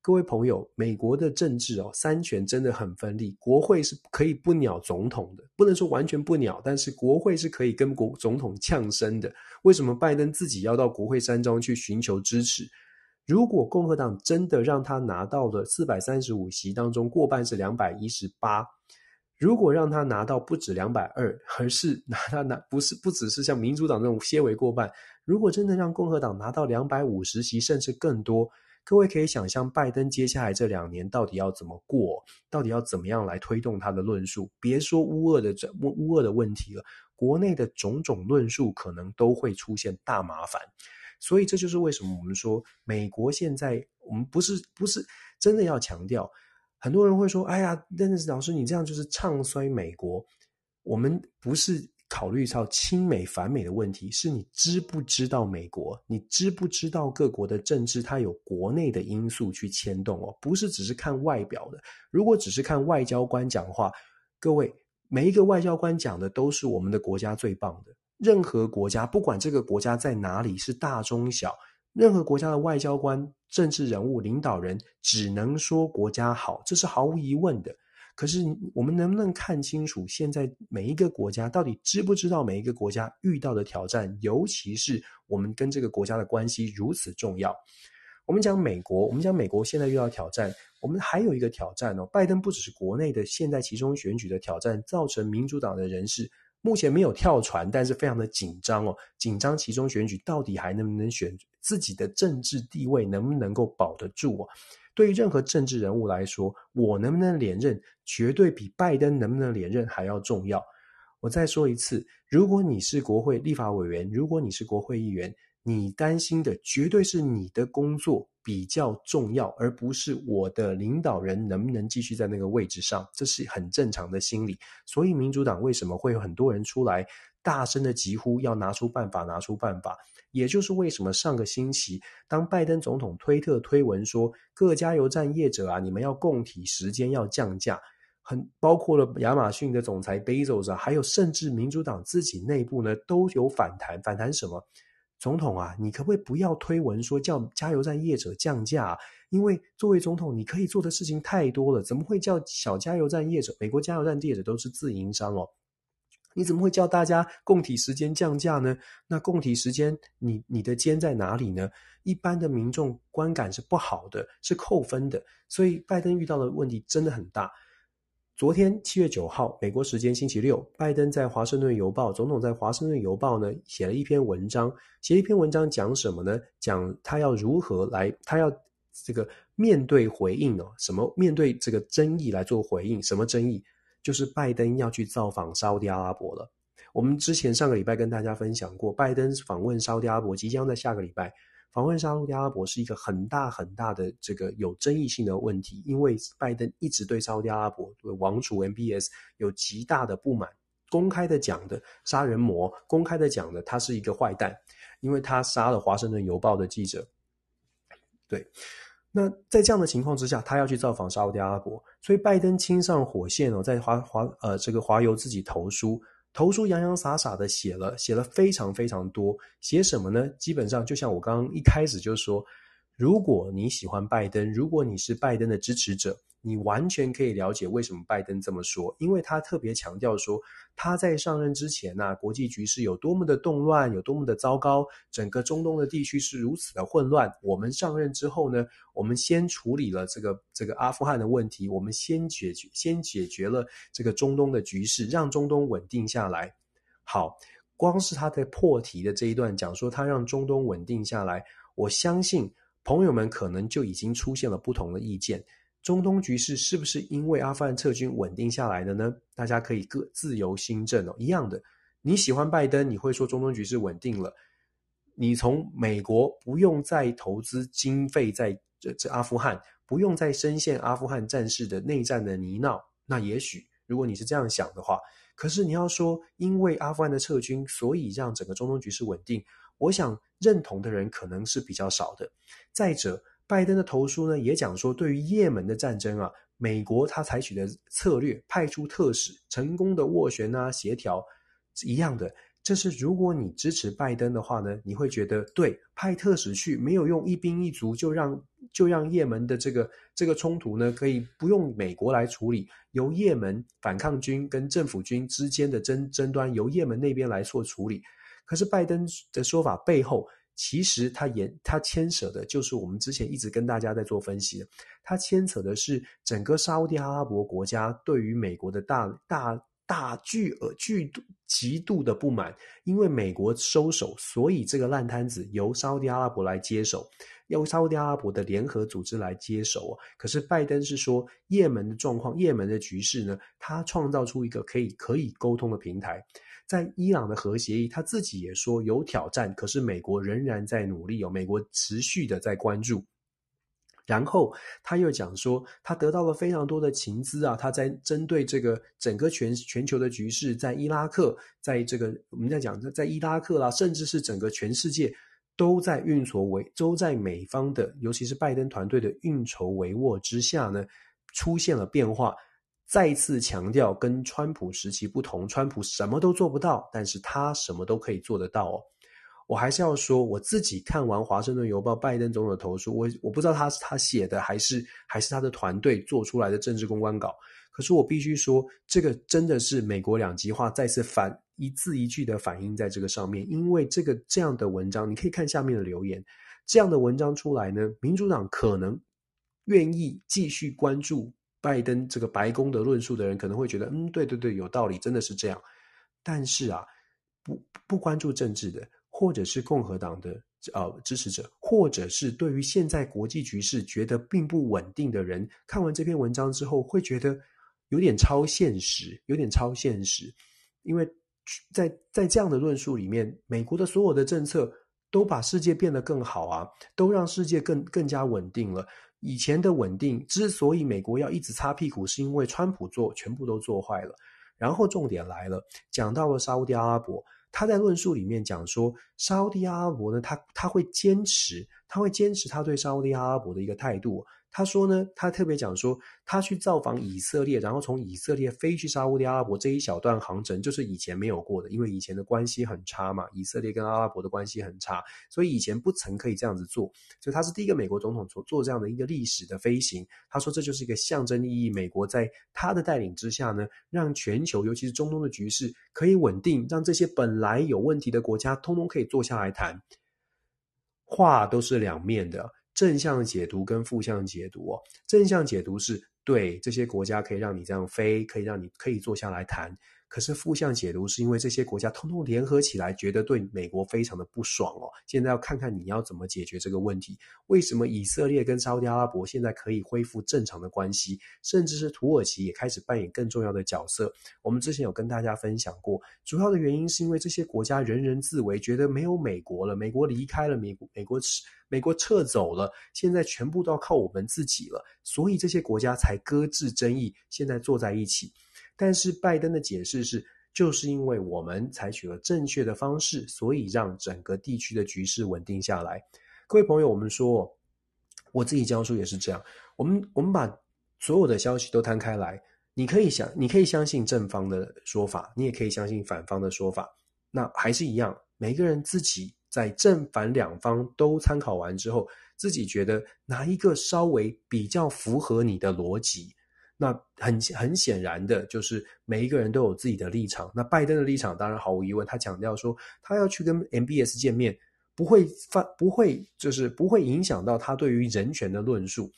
各位朋友，美国的政治哦，三权真的很分立。国会是可以不鸟总统的，不能说完全不鸟，但是国会是可以跟国总统呛声的。为什么拜登自己要到国会山庄去寻求支持？如果共和党真的让他拿到了四百三十五席当中过半是两百一十八，如果让他拿到不止两百二，而是拿他拿不是不只是像民主党这种些微过半，如果真的让共和党拿到两百五十席甚至更多。各位可以想象，拜登接下来这两年到底要怎么过？到底要怎么样来推动他的论述？别说乌俄的这乌乌俄的问题了，国内的种种论述可能都会出现大麻烦。所以这就是为什么我们说，美国现在我们不是不是真的要强调。很多人会说：“哎呀，但是老师，你这样就是唱衰美国。”我们不是。考虑到亲美反美的问题，是你知不知道美国？你知不知道各国的政治？它有国内的因素去牵动哦，不是只是看外表的。如果只是看外交官讲话，各位每一个外交官讲的都是我们的国家最棒的。任何国家，不管这个国家在哪里，是大中小，任何国家的外交官、政治人物、领导人，只能说国家好，这是毫无疑问的。可是，我们能不能看清楚，现在每一个国家到底知不知道每一个国家遇到的挑战？尤其是我们跟这个国家的关系如此重要。我们讲美国，我们讲美国现在遇到挑战，我们还有一个挑战哦。拜登不只是国内的现在其中选举的挑战，造成民主党的人士目前没有跳船，但是非常的紧张哦，紧张其中选举到底还能不能选自己的政治地位能不能够保得住哦？对于任何政治人物来说，我能不能连任，绝对比拜登能不能连任还要重要。我再说一次，如果你是国会立法委员，如果你是国会议员，你担心的绝对是你的工作比较重要，而不是我的领导人能不能继续在那个位置上，这是很正常的心理。所以民主党为什么会有很多人出来大声的疾呼，要拿出办法，拿出办法？也就是为什么上个星期，当拜登总统推特推文说，各加油站业者啊，你们要供体时间，要降价，很包括了亚马逊的总裁 Bezos 啊，还有甚至民主党自己内部呢都有反弹，反弹什么？总统啊，你可不可以不要推文说叫加油站业者降价啊？因为作为总统，你可以做的事情太多了，怎么会叫小加油站业者？美国加油站业者都是自营商哦，你怎么会叫大家共体时间降价呢？那共体时间，你你的肩在哪里呢？一般的民众观感是不好的，是扣分的，所以拜登遇到的问题真的很大。昨天七月九号，美国时间星期六，拜登在《华盛顿邮报》总统在《华盛顿邮报》呢写了一篇文章，写一篇文章讲什么呢？讲他要如何来，他要这个面对回应哦，什么面对这个争议来做回应？什么争议？就是拜登要去造访沙乌地阿拉伯了。我们之前上个礼拜跟大家分享过，拜登访问沙乌地阿拉伯即将在下个礼拜。访问沙乌地阿拉伯是一个很大很大的这个有争议性的问题，因为拜登一直对沙乌地阿拉伯王储 MBS 有极大的不满，公开的讲的杀人魔，公开的讲的他是一个坏蛋，因为他杀了华盛顿邮报的记者。对，那在这样的情况之下，他要去造访沙乌地阿拉伯，所以拜登亲上火线哦，在华华呃这个华邮自己投书。投书洋洋洒洒的写了，写了非常非常多。写什么呢？基本上就像我刚刚一开始就说，如果你喜欢拜登，如果你是拜登的支持者。你完全可以了解为什么拜登这么说，因为他特别强调说，他在上任之前呐、国际局势有多么的动乱，有多么的糟糕，整个中东的地区是如此的混乱。我们上任之后呢，我们先处理了这个这个阿富汗的问题，我们先解决先解决了这个中东的局势，让中东稳定下来。好，光是他在破题的这一段讲说他让中东稳定下来，我相信朋友们可能就已经出现了不同的意见。中东局势是不是因为阿富汗撤军稳定下来的呢？大家可以各自由心证哦。一样的，你喜欢拜登，你会说中东局势稳定了。你从美国不用再投资经费在这这阿富汗，不用再深陷阿富汗战事的内战的泥淖，那也许如果你是这样想的话，可是你要说因为阿富汗的撤军，所以让整个中东局势稳定，我想认同的人可能是比较少的。再者。拜登的投书呢，也讲说，对于也门的战争啊，美国他采取的策略，派出特使，成功的斡旋啊，协调，一样的。这是如果你支持拜登的话呢，你会觉得对，派特使去没有用，一兵一卒就让就让也门的这个这个冲突呢，可以不用美国来处理，由也门反抗军跟政府军之间的争争端由也门那边来做处理。可是拜登的说法背后。其实它也它牵扯的就是我们之前一直跟大家在做分析的，它牵扯的是整个沙乌地阿拉伯国家对于美国的大大大巨额巨度极度的不满，因为美国收手，所以这个烂摊子由沙乌地阿拉伯来接手，由沙乌地阿拉伯的联合组织来接手。可是拜登是说，也门的状况，也门的局势呢，他创造出一个可以可以沟通的平台。在伊朗的核协议，他自己也说有挑战，可是美国仍然在努力，有美国持续的在关注。然后他又讲说，他得到了非常多的情资啊，他在针对这个整个全全球的局势，在伊拉克，在这个我们在讲在伊拉克啦，甚至是整个全世界都在运筹帷，都在美方的，尤其是拜登团队的运筹帷幄之下呢，出现了变化。再次强调，跟川普时期不同，川普什么都做不到，但是他什么都可以做得到哦。我还是要说，我自己看完《华盛顿邮报》拜登总统的投诉，我我不知道他是他写的，还是还是他的团队做出来的政治公关稿。可是我必须说，这个真的是美国两极化再次反一字一句的反映在这个上面。因为这个这样的文章，你可以看下面的留言，这样的文章出来呢，民主党可能愿意继续关注。拜登这个白宫的论述的人可能会觉得，嗯，对对对，有道理，真的是这样。但是啊，不不关注政治的，或者是共和党的呃支持者，或者是对于现在国际局势觉得并不稳定的人，看完这篇文章之后，会觉得有点超现实，有点超现实，因为在在这样的论述里面，美国的所有的政策都把世界变得更好啊，都让世界更更加稳定了。以前的稳定之所以美国要一直擦屁股，是因为川普做全部都做坏了。然后重点来了，讲到了沙乌地阿拉伯，他在论述里面讲说，沙乌地阿拉伯呢，他他会坚持，他会坚持他对沙乌地阿拉伯的一个态度。他说呢，他特别讲说，他去造访以色列，然后从以色列飞去沙乌地阿拉伯这一小段航程，就是以前没有过的，因为以前的关系很差嘛，以色列跟阿拉伯的关系很差，所以以前不曾可以这样子做。所以他是第一个美国总统做做这样的一个历史的飞行。他说这就是一个象征意义，美国在他的带领之下呢，让全球尤其是中东的局势可以稳定，让这些本来有问题的国家通通可以坐下来谈。话都是两面的。正向解读跟负向解读哦，正向解读是对这些国家可以让你这样飞，可以让你可以坐下来谈。可是负向解读是因为这些国家通通联合起来，觉得对美国非常的不爽哦。现在要看看你要怎么解决这个问题。为什么以色列跟沙乌地阿拉伯现在可以恢复正常的关系，甚至是土耳其也开始扮演更重要的角色？我们之前有跟大家分享过，主要的原因是因为这些国家人人自危，觉得没有美国了，美国离开了，美国美国美国撤走了，现在全部都要靠我们自己了，所以这些国家才搁置争议，现在坐在一起。但是拜登的解释是，就是因为我们采取了正确的方式，所以让整个地区的局势稳定下来。各位朋友，我们说，我自己教书也是这样。我们我们把所有的消息都摊开来，你可以想，你可以相信正方的说法，你也可以相信反方的说法。那还是一样，每个人自己在正反两方都参考完之后，自己觉得哪一个稍微比较符合你的逻辑。那很很显然的，就是每一个人都有自己的立场。那拜登的立场当然毫无疑问，他强调说他要去跟 MBS 见面，不会发不会就是不会影响到他对于人权的论述。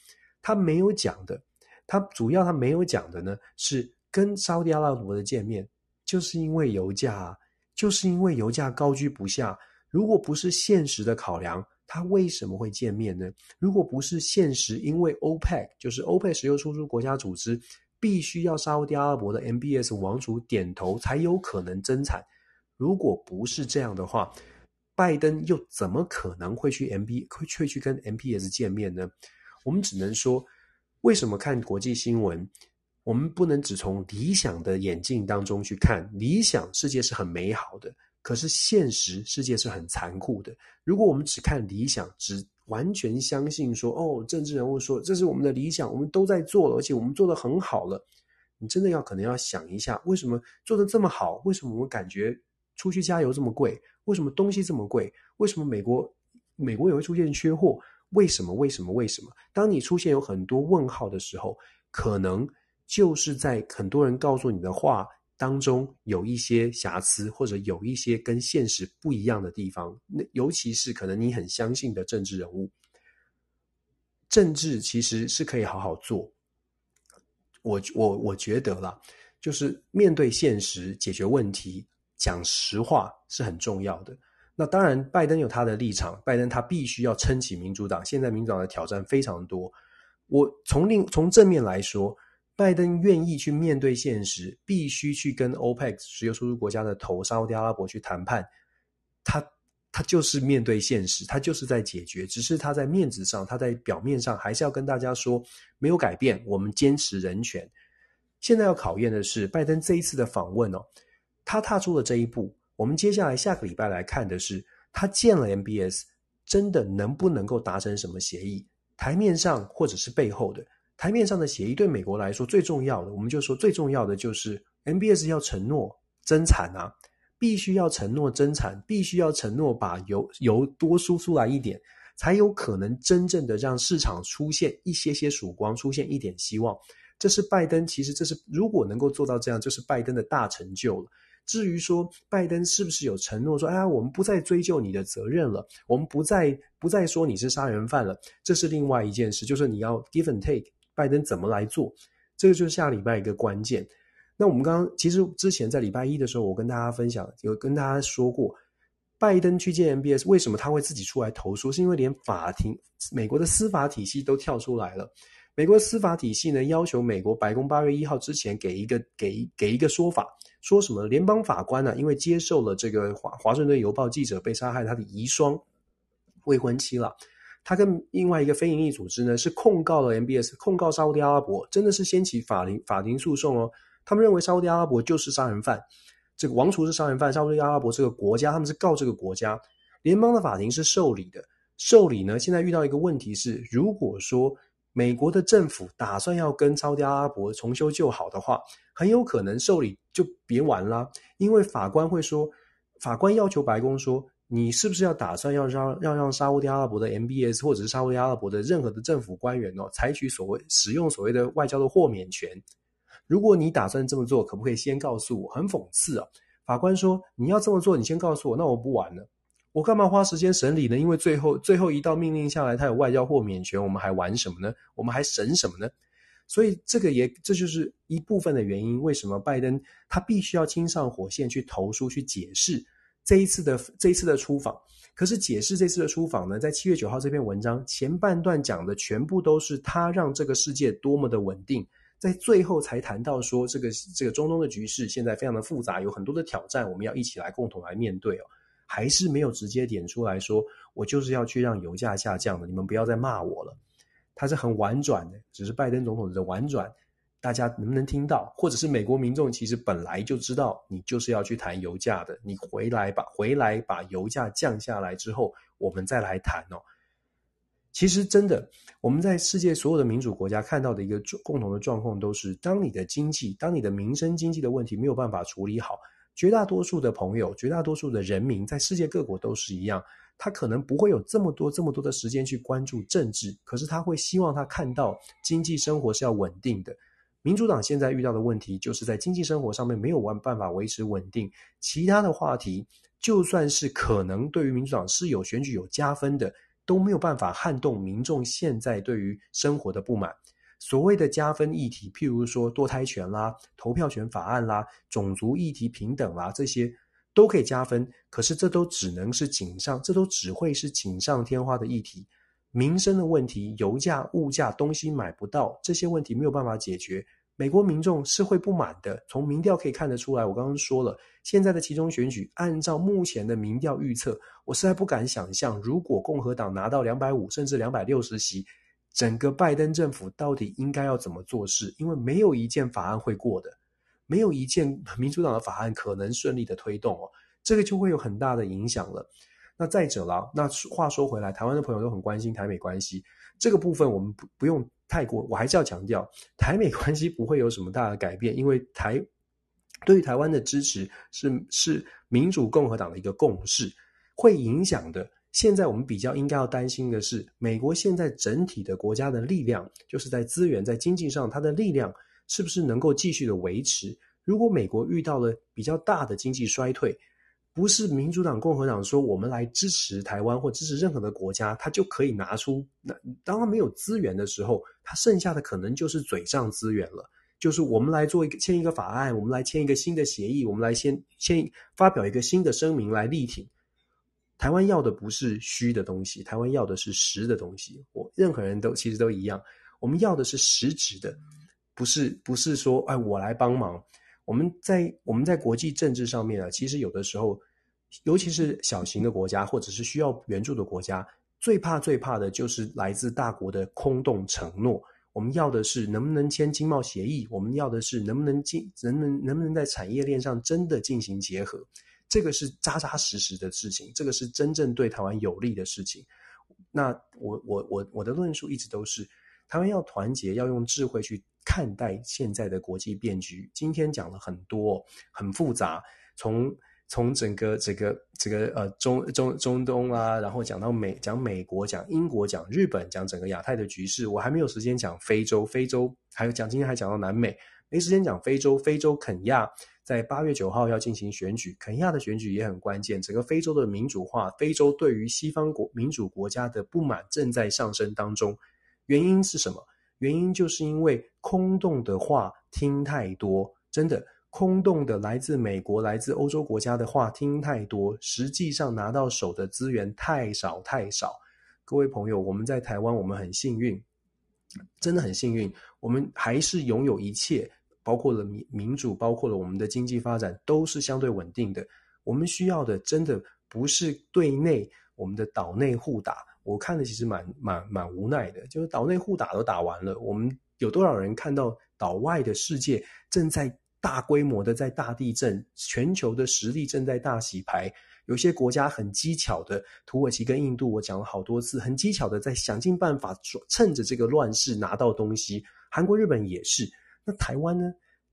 他没有讲的，他主要他没有讲的呢，是跟沙乌地阿拉伯的见面，就是因为油价，就是因为油价高居不下。如果不是现实的考量，他为什么会见面呢？如果不是现实，因为 OPEC 就是 OPEC 石油输出国家组织，必须要沙乌地阿拉伯的 MBS 王储点头才有可能增产。如果不是这样的话，拜登又怎么可能会去 MB 会去去跟 MPS 见面呢？我们只能说，为什么看国际新闻，我们不能只从理想的眼镜当中去看？理想世界是很美好的。可是现实世界是很残酷的。如果我们只看理想，只完全相信说，哦，政治人物说这是我们的理想，我们都在做了，而且我们做得很好了，你真的要可能要想一下，为什么做得这么好？为什么我们感觉出去加油这么贵？为什么东西这么贵？为什么美国美国也会出现缺货？为什么？为什么？为什么？当你出现有很多问号的时候，可能就是在很多人告诉你的话。当中有一些瑕疵，或者有一些跟现实不一样的地方。那尤其是可能你很相信的政治人物，政治其实是可以好好做。我我我觉得啦，就是面对现实，解决问题，讲实话是很重要的。那当然，拜登有他的立场，拜登他必须要撑起民主党。现在民主党的挑战非常多。我从另从正面来说。拜登愿意去面对现实，必须去跟 OPEC 石油输出国家的头沙乌地阿拉伯去谈判。他他就是面对现实，他就是在解决。只是他在面子上，他在表面上还是要跟大家说没有改变，我们坚持人权。现在要考验的是拜登这一次的访问哦，他踏出了这一步。我们接下来下个礼拜来看的是他见了 MBS，真的能不能够达成什么协议？台面上或者是背后的。台面上的协议对美国来说最重要的，我们就说最重要的就是 MBS 要承诺增产啊，必须要承诺增产，必须要承诺把油油多输出来一点，才有可能真正的让市场出现一些些曙光，出现一点希望。这是拜登，其实这是如果能够做到这样，就是拜登的大成就了。至于说拜登是不是有承诺说，哎呀，我们不再追究你的责任了，我们不再不再说你是杀人犯了，这是另外一件事，就是你要 give and take。拜登怎么来做？这个就是下礼拜一个关键。那我们刚刚其实之前在礼拜一的时候，我跟大家分享，有跟大家说过，拜登去见 MBS，为什么他会自己出来投诉？是因为连法庭、美国的司法体系都跳出来了。美国司法体系呢，要求美国白宫八月一号之前给一个给给一个说法，说什么联邦法官呢、因为接受了这个华华盛顿邮报记者被杀害他的遗孀未婚妻了。他跟另外一个非营利组织呢，是控告了 MBS，控告沙乌地阿拉伯，真的是掀起法庭法庭诉讼哦。他们认为沙乌地阿拉伯就是杀人犯，这个王储是杀人犯，沙乌地阿拉伯这个国家，他们是告这个国家。联邦的法庭是受理的，受理呢，现在遇到一个问题是，如果说美国的政府打算要跟沙乌地阿拉伯重修旧好的话，很有可能受理就别玩啦，因为法官会说，法官要求白宫说。你是不是要打算要让要让沙乌地阿拉伯的 MBS 或者是沙乌地阿拉伯的任何的政府官员哦，采取所谓使用所谓的外交的豁免权？如果你打算这么做，可不可以先告诉我？很讽刺啊！法官说你要这么做，你先告诉我，那我不玩了。我干嘛花时间审理呢？因为最后最后一道命令下来，他有外交豁免权，我们还玩什么呢？我们还审什么呢？所以这个也这就是一部分的原因，为什么拜登他必须要亲上火线去投书去解释。这一次的这一次的出访，可是解释这次的出访呢，在七月九号这篇文章前半段讲的全部都是他让这个世界多么的稳定，在最后才谈到说这个这个中东的局势现在非常的复杂，有很多的挑战，我们要一起来共同来面对哦，还是没有直接点出来说，我就是要去让油价下降的，你们不要再骂我了，他是很婉转的，只是拜登总统的婉转。大家能不能听到？或者是美国民众其实本来就知道你就是要去谈油价的，你回来把回来把油价降下来之后，我们再来谈哦。其实真的，我们在世界所有的民主国家看到的一个共同的状况都是，当你的经济、当你的民生经济的问题没有办法处理好，绝大多数的朋友、绝大多数的人民，在世界各国都是一样，他可能不会有这么多、这么多的时间去关注政治，可是他会希望他看到经济生活是要稳定的。民主党现在遇到的问题，就是在经济生活上面没有办法维持稳定。其他的话题，就算是可能对于民主党是有选举有加分的，都没有办法撼动民众现在对于生活的不满。所谓的加分议题，譬如说堕胎权啦、投票权法案啦、种族议题平等啦，这些都可以加分。可是这都只能是锦上，这都只会是锦上添花的议题。民生的问题，油价、物价、东西买不到，这些问题没有办法解决，美国民众是会不满的。从民调可以看得出来，我刚刚说了，现在的期中选举，按照目前的民调预测，我实在不敢想象，如果共和党拿到两百五甚至两百六十席，整个拜登政府到底应该要怎么做事？因为没有一件法案会过的，没有一件 [LAUGHS] 民主党的法案可能顺利的推动哦，这个就会有很大的影响了。那再者了，那话说回来，台湾的朋友都很关心台美关系这个部分，我们不不用太过，我还是要强调，台美关系不会有什么大的改变，因为台对于台湾的支持是是民主共和党的一个共识，会影响的。现在我们比较应该要担心的是，美国现在整体的国家的力量，就是在资源、在经济上，它的力量是不是能够继续的维持？如果美国遇到了比较大的经济衰退，不是民主党、共和党说我们来支持台湾或支持任何的国家，他就可以拿出。那当他没有资源的时候，他剩下的可能就是嘴上资源了。就是我们来做一个签一个法案，我们来签一个新的协议，我们来先签发表一个新的声明来力挺。台湾要的不是虚的东西，台湾要的是实的东西。我任何人都其实都一样，我们要的是实质的，不是不是说哎我来帮忙。我们在我们在国际政治上面啊，其实有的时候，尤其是小型的国家或者是需要援助的国家，最怕最怕的就是来自大国的空洞承诺。我们要的是能不能签经贸协议，我们要的是能不能进，能不能能不能在产业链上真的进行结合，这个是扎扎实实的事情，这个是真正对台湾有利的事情。那我我我我的论述一直都是，台湾要团结，要用智慧去。看待现在的国际变局，今天讲了很多，很复杂。从从整个这个这个呃中中中东啊，然后讲到美讲美国，讲英国，讲日本，讲整个亚太的局势。我还没有时间讲非洲，非洲还有讲今天还讲到南美，没时间讲非洲。非洲肯亚在八月九号要进行选举，肯亚的选举也很关键。整个非洲的民主化，非洲对于西方国民主国家的不满正在上升当中。原因是什么？原因就是因为空洞的话听太多，真的空洞的来自美国、来自欧洲国家的话听太多，实际上拿到手的资源太少太少。各位朋友，我们在台湾，我们很幸运，真的很幸运，我们还是拥有一切，包括了民民主，包括了我们的经济发展，都是相对稳定的。我们需要的，真的不是对内我们的岛内互打。我看的其实蛮蛮蛮无奈的，就是岛内互打都打完了，我们有多少人看到岛外的世界正在大规模的在大地震，全球的实力正在大洗牌。有些国家很机巧的，土耳其跟印度，我讲了好多次，很机巧的在想尽办法，趁着这个乱世拿到东西。韩国、日本也是。那台湾呢？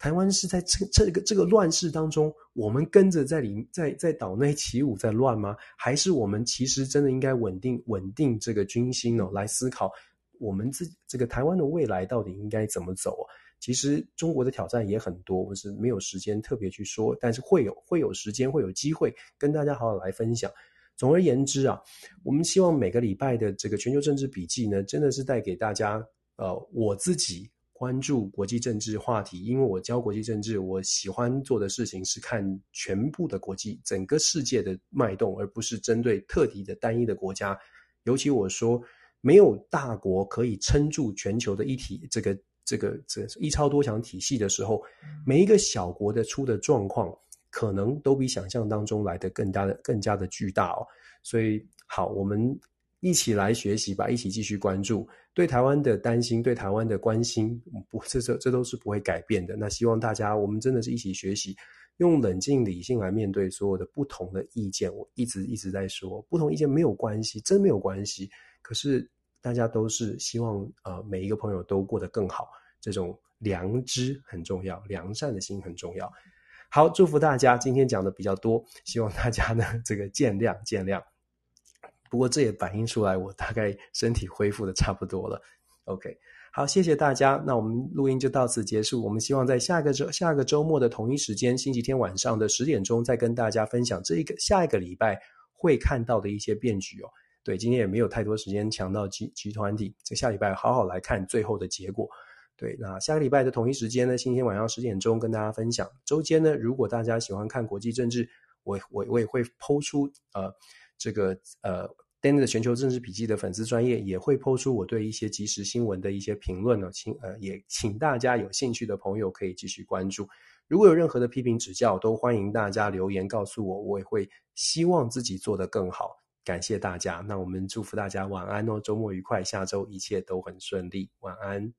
台湾是在这这个这个乱世当中，我们跟着在里在在岛内起舞在乱吗？还是我们其实真的应该稳定稳定这个军心哦，来思考我们自这个台湾的未来到底应该怎么走？其实中国的挑战也很多，我是没有时间特别去说，但是会有会有时间会有机会跟大家好好来分享。总而言之啊，我们希望每个礼拜的这个全球政治笔记呢，真的是带给大家呃我自己关注国际政治话题，因为我教国际政治，我喜欢做的事情是看全部的国际整个世界的脉动，而不是针对特定的单一的国家。尤其我说没有大国可以撑住全球的一体这个。这个这一超多强体系的时候，每一个小国的出的状况，可能都比想象当中来的更加的更加的巨大哦。所以，好，我们一起来学习吧，一起继续关注。对台湾的担心，对台湾的关心，不，这这这都是不会改变的。那希望大家，我们真的是一起学习，用冷静理性来面对所有的不同的意见。我一直一直在说，不同意见没有关系，真没有关系。可是大家都是希望，呃，每一个朋友都过得更好。这种良知很重要，良善的心很重要。好，祝福大家。今天讲的比较多，希望大家呢这个见谅见谅。不过这也反映出来，我大概身体恢复的差不多了。OK，好，谢谢大家。那我们录音就到此结束。我们希望在下个周下个周末的同一时间，星期天晚上的十点钟，再跟大家分享这一个下一个礼拜会看到的一些变局哦。对，今天也没有太多时间强到集集团体，这下礼拜好好来看最后的结果。对，那下个礼拜的同一时间呢，星期天晚上十点钟跟大家分享。周间呢，如果大家喜欢看国际政治，我我我也会抛出呃这个呃 Dan 的全球政治笔记的粉丝专页，也会抛出我对一些即时新闻的一些评论呢，请呃也请大家有兴趣的朋友可以继续关注。如果有任何的批评指教，都欢迎大家留言告诉我，我也会希望自己做得更好。感谢大家，那我们祝福大家晚安哦，周末愉快，下周一切都很顺利，晚安。